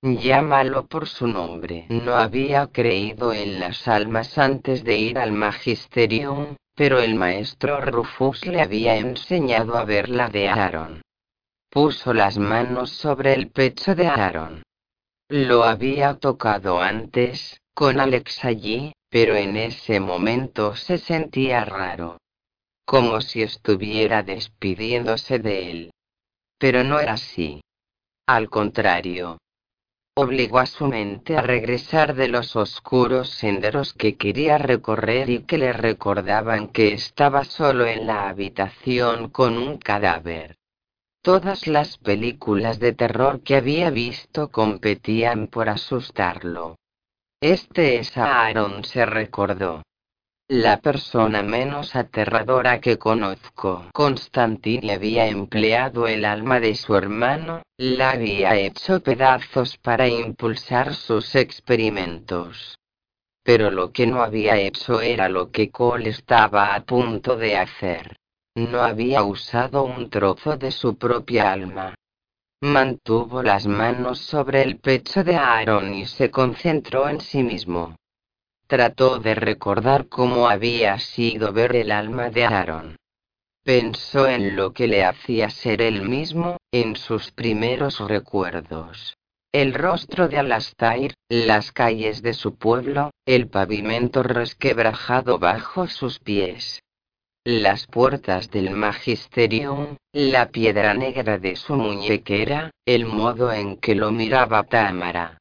Llámalo por su nombre. No había creído en las almas antes de ir al magisterium, pero el maestro Rufus le había enseñado a ver la de Aaron. Puso las manos sobre el pecho de Aaron. Lo había tocado antes, con Alex allí, pero en ese momento se sentía raro. Como si estuviera despidiéndose de él. Pero no era así. Al contrario. Obligó a su mente a regresar de los oscuros senderos que quería recorrer y que le recordaban que estaba solo en la habitación con un cadáver. Todas las películas de terror que había visto competían por asustarlo. Este es Aaron, se recordó. la persona menos aterradora que conozco. Constantine había empleado el alma de su hermano, la había hecho pedazos para impulsar sus experimentos. Pero lo que no había hecho era lo que Cole estaba a punto de hacer. No había usado un trozo de su propia alma. Mantuvo las manos sobre el pecho de Aaron y se concentró en sí mismo. Trató de recordar cómo había sido ver el alma de Aaron. Pensó en lo que le hacía ser él mismo, en sus primeros recuerdos. El rostro de Alastair, las calles de su pueblo, el pavimento resquebrajado bajo sus pies. Las puertas del Magisterium, la piedra negra de su muñequera, el modo en que lo miraba Tamara.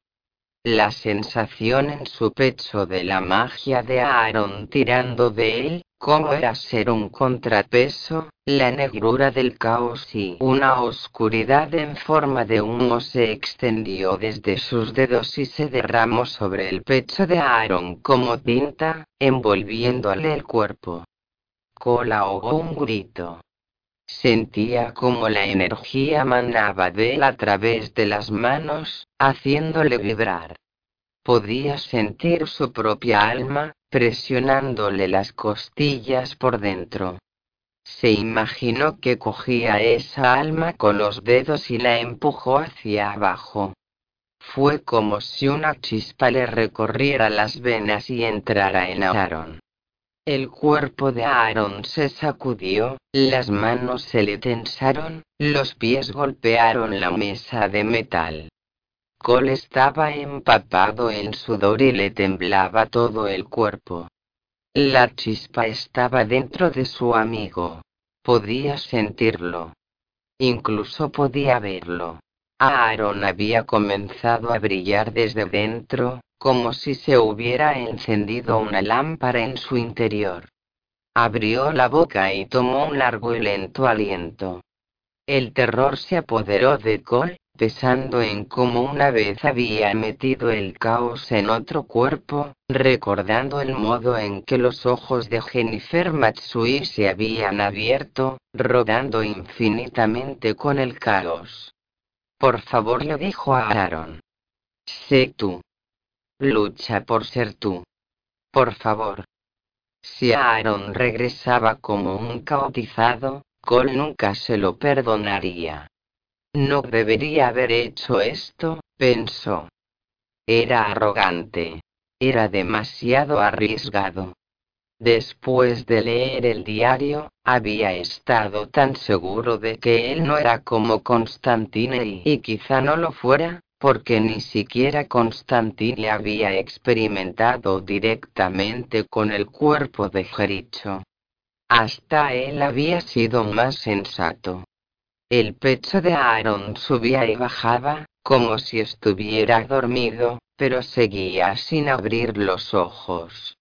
La sensación en su pecho de la magia de Aaron tirando de él, como era ser un contrapeso, la negrura del caos y una oscuridad en forma de humo se extendió desde sus dedos y se derramó sobre el pecho de Aaron como tinta, envolviéndole el cuerpo. Cole ahogó un grito. Sentía como la energía manaba de él a través de las manos, haciéndole vibrar. Podía sentir su propia alma, presionándole las costillas por dentro. Se imaginó que cogía esa alma con los dedos y la empujó hacia abajo. Fue como si una chispa le recorriera las venas y entrara en Aaron. El cuerpo de Aaron se sacudió, las manos se le tensaron, los pies golpearon la mesa de metal. Cole estaba empapado en sudor y le temblaba todo el cuerpo. La chispa estaba dentro de su amigo. Podía sentirlo. Incluso podía verlo. Aaron había comenzado a brillar desde dentro, como si se hubiera encendido una lámpara en su interior. Abrió la boca y tomó un largo y lento aliento. El terror se apoderó de Cole, pensando en cómo una vez había metido el caos en otro cuerpo, recordando el modo en que los ojos de Jennifer Matsui se habían abierto, rodando infinitamente con el caos. Por favor, le dijo a Aaron. Sé tú. Lucha por ser tú. Por favor. Si Aaron regresaba como un caotizado, Cole nunca se lo perdonaría. No debería haber hecho esto, pensó. Era arrogante. Era demasiado arriesgado. Después de leer el diario, había estado tan seguro de que él no era como Constantine y, y quizá no lo fuera, porque ni siquiera Constantine había experimentado directamente con el cuerpo de Jericho. Hasta él había sido más sensato. El pecho de Aaron subía y bajaba, como si estuviera dormido, pero seguía sin abrir los ojos.